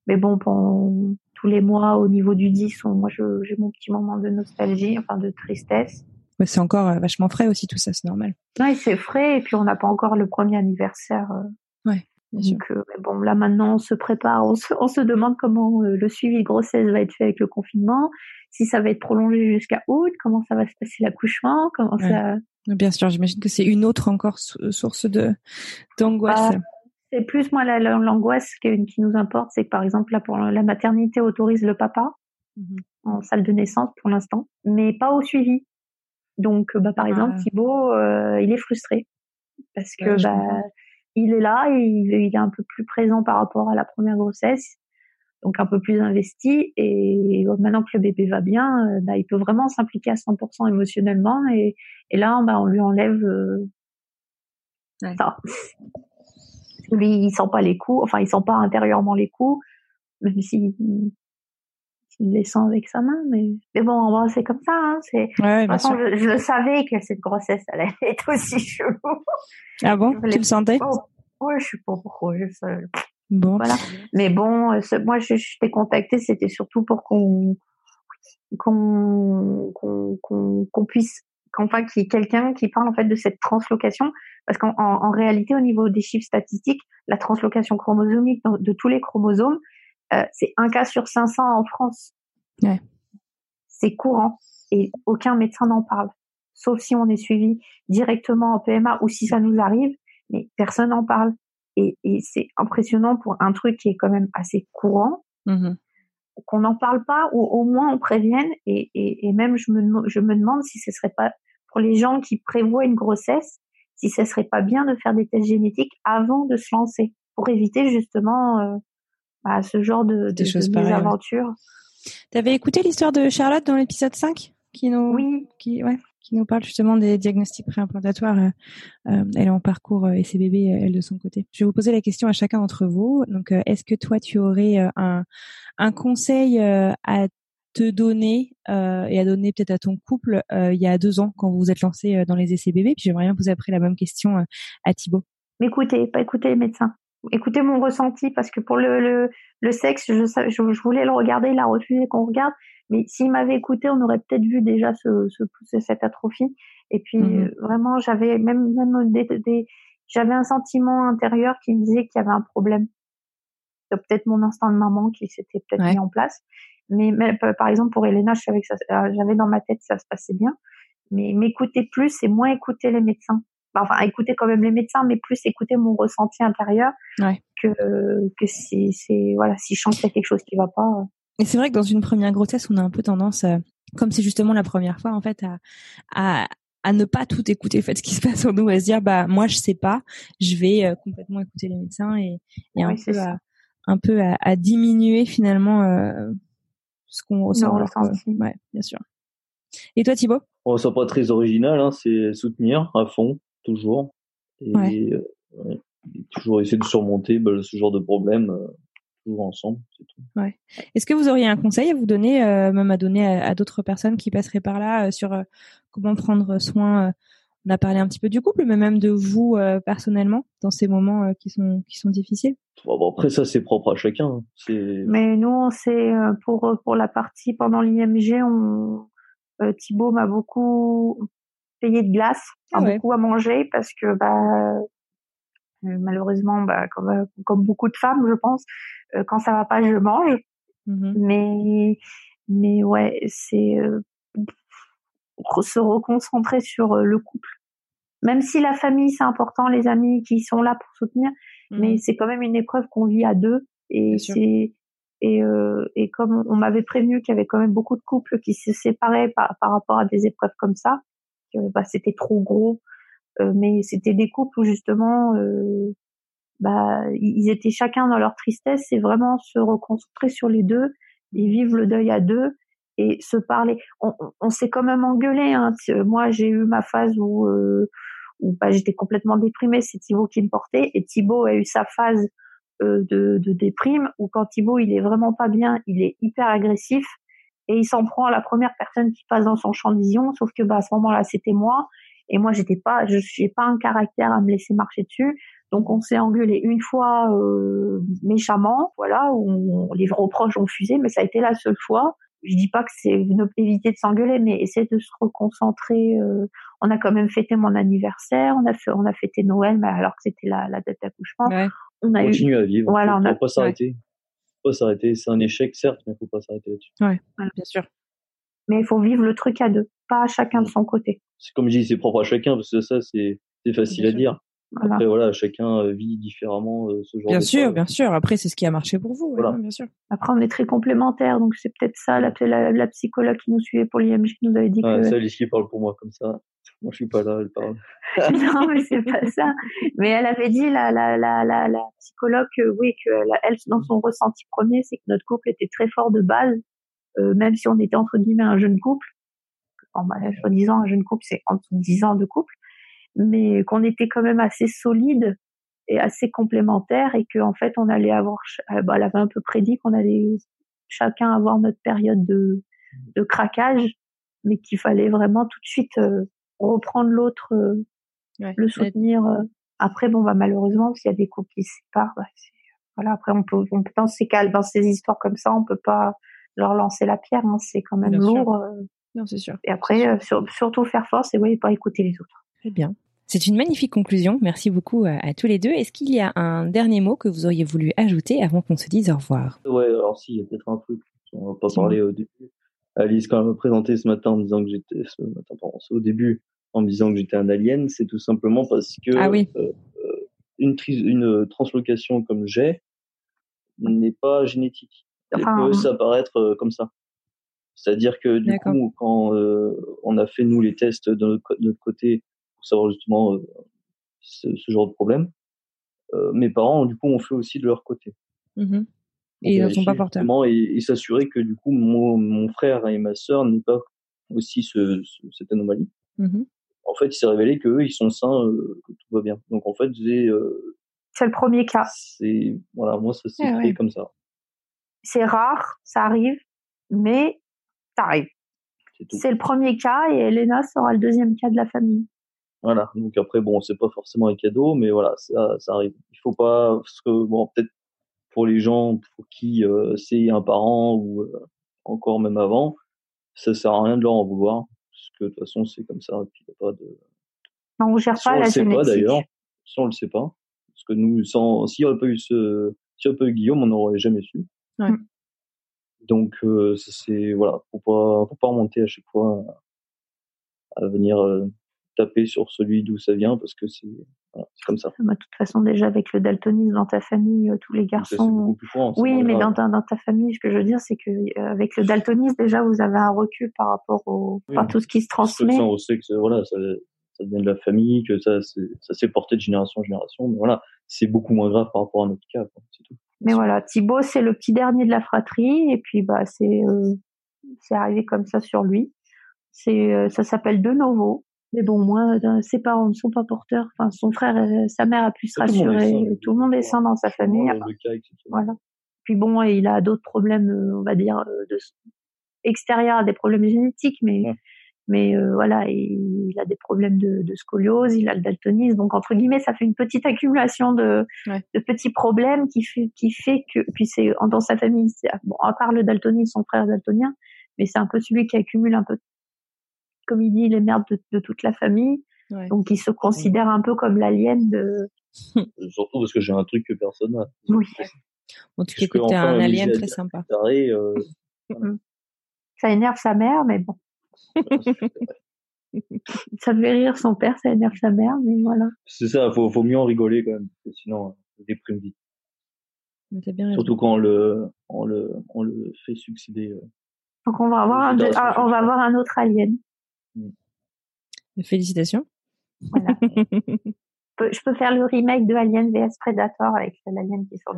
[SPEAKER 2] Mais, bon, pendant tous les mois, au niveau du 10, moi, j'ai mon petit moment de nostalgie, enfin, de tristesse.
[SPEAKER 1] c'est encore euh, vachement frais aussi, tout ça, c'est normal.
[SPEAKER 2] Oui, c'est frais, et puis on n'a pas encore le premier anniversaire.
[SPEAKER 1] Euh. Ouais.
[SPEAKER 2] Donc euh, bon, là maintenant on se prépare, on se, on se demande comment le suivi de grossesse va être fait avec le confinement, si ça va être prolongé jusqu'à août, comment ça va se passer l'accouchement, comment ça.
[SPEAKER 1] Bien sûr, j'imagine que c'est une autre encore source de d'angoisse.
[SPEAKER 2] Bah, c'est plus moi l'angoisse qui, qui nous importe, c'est que par exemple là pour la maternité autorise le papa mmh en salle de naissance pour l'instant, mais pas au suivi. Donc bah par exemple ah. Thibaut, euh, il est frustré parce que bah il est là et il, est un peu plus présent par rapport à la première grossesse, donc un peu plus investi. Et maintenant que le bébé va bien, euh, bah, il peut vraiment s'impliquer à 100% émotionnellement. Et, et là, bah, on lui enlève euh, ça. Lui, il sent pas les coups, enfin, il sent pas intérieurement les coups, même s'il il les sent avec sa main, mais, mais bon, c'est comme ça. Hein, c'est.
[SPEAKER 1] Ouais,
[SPEAKER 2] je, je, savais que cette grossesse allait être aussi chelou.
[SPEAKER 1] Ah bon, tu le sentais?
[SPEAKER 2] Ouais, je sais pas pourquoi. Je sais.
[SPEAKER 1] Bon.
[SPEAKER 2] Voilà. Mais bon, euh, moi, je, je t'ai contacté, c'était surtout pour qu'on qu'on qu'on qu'on puisse qu'enfin qu'il y ait quelqu'un qui parle en fait de cette translocation parce qu'en en, réalité au niveau des chiffres statistiques la translocation chromosomique de tous les chromosomes euh, c'est un cas sur 500 en France.
[SPEAKER 1] Ouais.
[SPEAKER 2] C'est courant et aucun médecin n'en parle, sauf si on est suivi directement en PMA ou si ça nous arrive, mais personne n'en parle. Et, et c'est impressionnant pour un truc qui est quand même assez courant,
[SPEAKER 1] mmh
[SPEAKER 2] qu'on n'en parle pas ou au moins on prévienne. Et, et, et, même je me, je me demande si ce serait pas pour les gens qui prévoient une grossesse, si ce serait pas bien de faire des tests génétiques avant de se lancer pour éviter justement euh, à ce genre de,
[SPEAKER 1] des choses
[SPEAKER 2] aventures.
[SPEAKER 1] Tu avais écouté l'histoire de Charlotte dans l'épisode 5 qui nous
[SPEAKER 2] oui.
[SPEAKER 1] qui ouais qui nous parle justement des diagnostics préimplantatoires. Euh, euh elle est en parcours euh, ses bébés, elle de son côté. Je vais vous poser la question à chacun d'entre vous. Donc, euh, est-ce que toi, tu aurais un, un conseil à te donner et à donner peut-être à ton couple il y a deux ans quand vous vous êtes lancé dans les essais bébés? Puis j'aimerais bien vous après la même question à Thibaut.
[SPEAKER 2] M'écoutez, pas écouter les médecins écouter mon ressenti parce que pour le, le, sexe, je, je, voulais le regarder, il a refusé qu'on regarde. Mais s'il m'avait écouté, on aurait peut-être vu déjà ce, ce, cette atrophie. Et puis euh, vraiment, j'avais même, même des, des j'avais un sentiment intérieur qui me disait qu'il y avait un problème. Peut-être mon instinct de maman qui s'était peut-être mis en place. Mais, mais, par exemple pour Elena, je savais que ça, euh, j'avais dans ma tête ça se passait bien. Mais m'écouter plus et moins écouter les médecins enfin écouter quand même les médecins, mais plus écouter mon ressenti intérieur que que si c'est voilà si je sens qu'il y a quelque chose qui va pas. Euh.
[SPEAKER 1] Et c'est vrai que dans une première grossesse, on a un peu tendance, euh, comme c'est justement la première fois en fait, à, à à ne pas tout écouter en fait ce qui se passe en nous à se dire bah moi je sais pas je vais euh, complètement écouter les médecins et, et un, peu à, un peu à, à diminuer finalement ce qu'on ressent ouais bien sûr et toi Thibaut?
[SPEAKER 3] Oh, c'est pas très original hein, c'est soutenir à fond toujours. Et, euh, toujours essayer de surmonter bah, ce genre de problème euh, toujours ensemble, c'est tout.
[SPEAKER 1] Ouais. Est-ce que vous auriez un conseil à vous donner, euh, même à donner à, d'autres personnes qui passeraient par là sur comment prendre soin On a parlé un petit peu du couple, mais même de vous personnellement dans ces moments qui sont qui sont difficiles?
[SPEAKER 3] Bon, après ça, c'est propre à chacun. Hein. C'est.
[SPEAKER 2] Mais nous, c'est pour pour la partie pendant l'IMG, on Thibaut m'a beaucoup payer de glace, ah beaucoup à manger parce que bah euh, malheureusement bah comme euh, comme beaucoup de femmes je pense euh, quand ça va pas je mange. Mmh mais mais ouais c'est se reconcentrer sur le couple. Même si la famille c'est important les amis qui sont là pour soutenir mais mmh c'est quand même une épreuve qu'on vit à deux et c'est et, et comme on m'avait prévenu qu'il y avait quand même beaucoup de couples qui se séparaient par, par rapport à des épreuves comme ça, bah, c'était trop gros. Euh, mais c'était des couples où justement, euh, bah, ils étaient chacun dans leur tristesse et vraiment se reconcentrer sur les deux et vivre le deuil à deux et se parler. On, s'est quand même engueulé. Hein. Moi, j'ai eu ma phase où euh, bah, j'étais complètement déprimée. C'est Thibaut qui me portait et Thibaut a eu sa phase de, de déprime où quand Thibaut il est vraiment pas bien, il est hyper agressif et il s'en prend à la première personne qui passe dans son champ de vision. Sauf que bah à ce moment-là c'était moi et moi j'étais pas, je n'ai pas un caractère à me laisser marcher dessus. Donc on s'est engueulé une fois euh, méchamment, voilà, où les reproches ont fusé, mais ça a été la seule fois. Je dis pas que c'est éviter de s'engueuler, mais essayer de se reconcentrer. Euh, on a quand même fêté mon anniversaire, on a fait, on a fêté Noël, mais alors que c'était la, la date d'accouchement. Ouais.
[SPEAKER 3] On a continue à vivre. Voilà, on a pas s'arrêter. Faut pas s'arrêter. C'est un échec certes, mais faut pas s'arrêter là-dessus.
[SPEAKER 1] Ouais, bien sûr.
[SPEAKER 2] Mais il faut vivre le truc à deux, pas chacun de son côté.
[SPEAKER 3] C'est comme je dis, c'est propre à chacun parce que ça, c'est facile à dire. Après, voilà, chacun euh, vit différemment euh, ce genre
[SPEAKER 1] bien
[SPEAKER 3] de
[SPEAKER 1] sûr, bien sûr. Après, c'est ce qui a marché pour vous. Voilà. bien sûr.
[SPEAKER 2] Après, on est très complémentaires, donc c'est peut-être ça. La, la, psychologue qui nous suivait pour l'IMG qui nous avait dit
[SPEAKER 3] ah,
[SPEAKER 2] que.
[SPEAKER 3] Ça, Alice qui parle pour moi comme ça. Moi, je suis pas là, elle parle.
[SPEAKER 2] non, mais c'est pas ça. Mais elle avait dit, la, la, la, la, la psychologue, que, oui, que elle, dans son ressenti premier, c'est que notre couple était très fort de base, euh, même si on était entre guillemets un jeune couple. En soi-disant, un jeune couple, c'est entre 10 ans de couple mais qu'on était quand même assez solide et assez complémentaires et qu'en fait on allait avoir, euh, bah, elle avait un peu prédit qu'on allait chacun avoir notre période de, de craquage, mais qu'il fallait vraiment tout de suite euh, reprendre l'autre, euh, le soutenir. Après, bon, bah, malheureusement, s'il y a des couples qui se séparent, bah, voilà, après, on peut, on peut dans ces cas, dans ces histoires comme ça, on peut pas leur lancer la pierre, hein, c'est quand même lourd.
[SPEAKER 1] non, c'est sûr.
[SPEAKER 2] Et après, surtout faire force et oui, pas écouter les autres.
[SPEAKER 1] Très bien. C'est une magnifique conclusion. Merci beaucoup à, tous les deux. Est-ce qu'il y a un dernier mot que vous auriez voulu ajouter avant qu'on se dise au revoir?
[SPEAKER 3] Ouais, alors si, il y a peut-être un truc. On va pas parler au début. Alice, quand elle m'a présenté ce matin en me disant que j'étais, ce matin, pardon, au début, en me disant que j'étais un alien, c'est tout simplement parce que
[SPEAKER 1] ah oui.
[SPEAKER 3] euh, euh une, une translocation comme j'ai n'est pas génétique. Elle peut hein. s'apparaître euh, comme ça. C'est-à-dire que du coup, quand euh, on a fait nous les tests de notre, de notre côté pour savoir justement euh, ce, genre de problème. Euh, mes parents, du coup, ont fait aussi de leur côté.
[SPEAKER 1] Mmh et ils ne sont pas porteurs.
[SPEAKER 3] Et, et s'assurer que du coup, mon, mon frère et ma sœur n'aient pas aussi ce, cette anomalie.
[SPEAKER 1] Mmh
[SPEAKER 3] en fait, il s'est révélé qu'eux, ils sont sains, euh, que tout va bien. Donc en fait, j'ai.
[SPEAKER 2] c'est le premier cas.
[SPEAKER 3] C'est voilà, moi ça s'est eh fait comme ça.
[SPEAKER 2] C'est rare, ça arrive, mais ça arrive. C'est le premier cas et Elena sera le deuxième cas de la famille.
[SPEAKER 3] Voilà. Donc après, bon, c'est pas forcément un cadeau, mais voilà, ça, ça arrive. Il faut pas, parce que bon, peut-être pour les gens pour qui euh, c'est un parent ou euh, encore même avant, ça sert à rien de leur en vouloir, parce que de toute façon c'est comme ça. Et puis y a pas de.
[SPEAKER 2] Non, on gère pas la
[SPEAKER 3] on
[SPEAKER 2] le
[SPEAKER 3] sait pas d'ailleurs. Si on le sait pas, parce que nous, sans, n'y aurait pas eu ce, s'il n'y aurait pas eu Guillaume, on n'aurait jamais su.
[SPEAKER 1] Ouais.
[SPEAKER 3] Donc euh, c'est voilà, faut pas, faut pas remonter à chaque fois à, à venir taper sur celui d'où ça vient parce que c'est comme ça.
[SPEAKER 2] de toute façon, déjà avec le daltonisme dans ta famille, euh, tous les garçons. oui, mais dans ta, dans ta famille, ce que je veux dire, c'est que euh, avec le daltonisme, déjà, vous avez un recul par rapport au, à tout ce qui se transmet.
[SPEAKER 3] on sait que voilà, ça, ça vient de la famille, que ça, ça s'est porté de génération en génération. Mais voilà, c'est beaucoup moins grave par rapport à notre cas. C'est tout.
[SPEAKER 2] Mais voilà, Thibaut, c'est le petit dernier de la fratrie, et puis bah c'est euh, c'est arrivé comme ça sur lui. C'est ça s'appelle de novo. Mais bon, moi, euh, ses parents ne sont pas porteurs. Enfin, son frère, et sa mère a pu se rassurer. Tout le monde est sain dans sa famille. Voilà. Puis bon, il a d'autres problèmes, euh, on va dire, euh, de, extérieurs à des problèmes génétiques, mais mais voilà, il, a des problèmes de, de, scoliose, il a le daltonisme. Donc entre guillemets, ça fait une petite accumulation de, de petits problèmes qui fait qui fait que puis c'est dans sa famille, bon, à part le daltonisme, son frère est daltonien, mais c'est un peu celui qui accumule un peu comme il dit, les merdes de, toute la famille. Donc, il se considère un peu comme l'alien de.
[SPEAKER 3] Surtout parce que j'ai un truc que personne n'a.
[SPEAKER 2] Oui.
[SPEAKER 1] Bon, tu écoutes un alien très sympa.
[SPEAKER 3] Euh,
[SPEAKER 2] mm. Ça énerve sa mère, mais bon. ça fait rire son père, ça énerve sa mère, mais voilà.
[SPEAKER 3] C'est ça, faut, faut mieux en rigoler quand même, parce que sinon, on déprime vite. Surtout quand on le, on le, on le fait succéder. Euh,
[SPEAKER 2] Donc on va avoir un, ah, on va avoir un autre alien.
[SPEAKER 1] Mm. Félicitations.
[SPEAKER 2] Voilà. je peux faire le remake de Alien vs Predator avec l'alien qui sort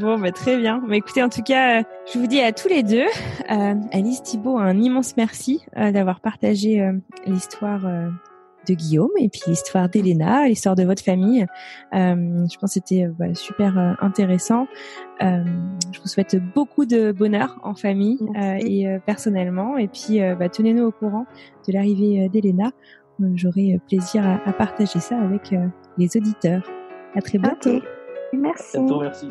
[SPEAKER 1] Bon, bah, très bien. Mais écoutez, en tout cas, euh, je vous dis à tous les deux, euh, Alice Thibault, un immense merci euh, d'avoir partagé l'histoire de Guillaume et puis l'histoire d'Elena, l'histoire de votre famille. Euh, je pense que c'était bah, super euh, intéressant. Euh, je vous souhaite beaucoup de bonheur en famille et personnellement. Et puis bah, tenez-nous au courant de l'arrivée d'Elena. J'aurai plaisir à, partager ça avec les auditeurs. À très bientôt.
[SPEAKER 2] Merci.
[SPEAKER 3] merci.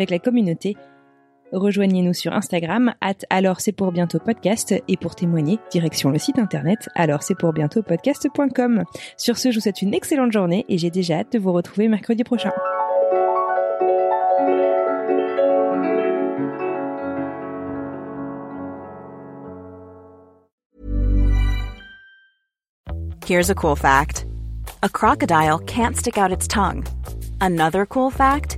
[SPEAKER 1] la communauté, rejoignez-nous sur Instagram, at alors c'est pour bientôt podcast, et pour témoigner, direction le site internet, alors c'est pour bientôt podcast.com. Sur ce, je vous souhaite une excellente journée et j'ai déjà hâte de vous retrouver mercredi prochain.
[SPEAKER 4] Here's a cool fact. A crocodile can't stick out its tongue. Another cool fact,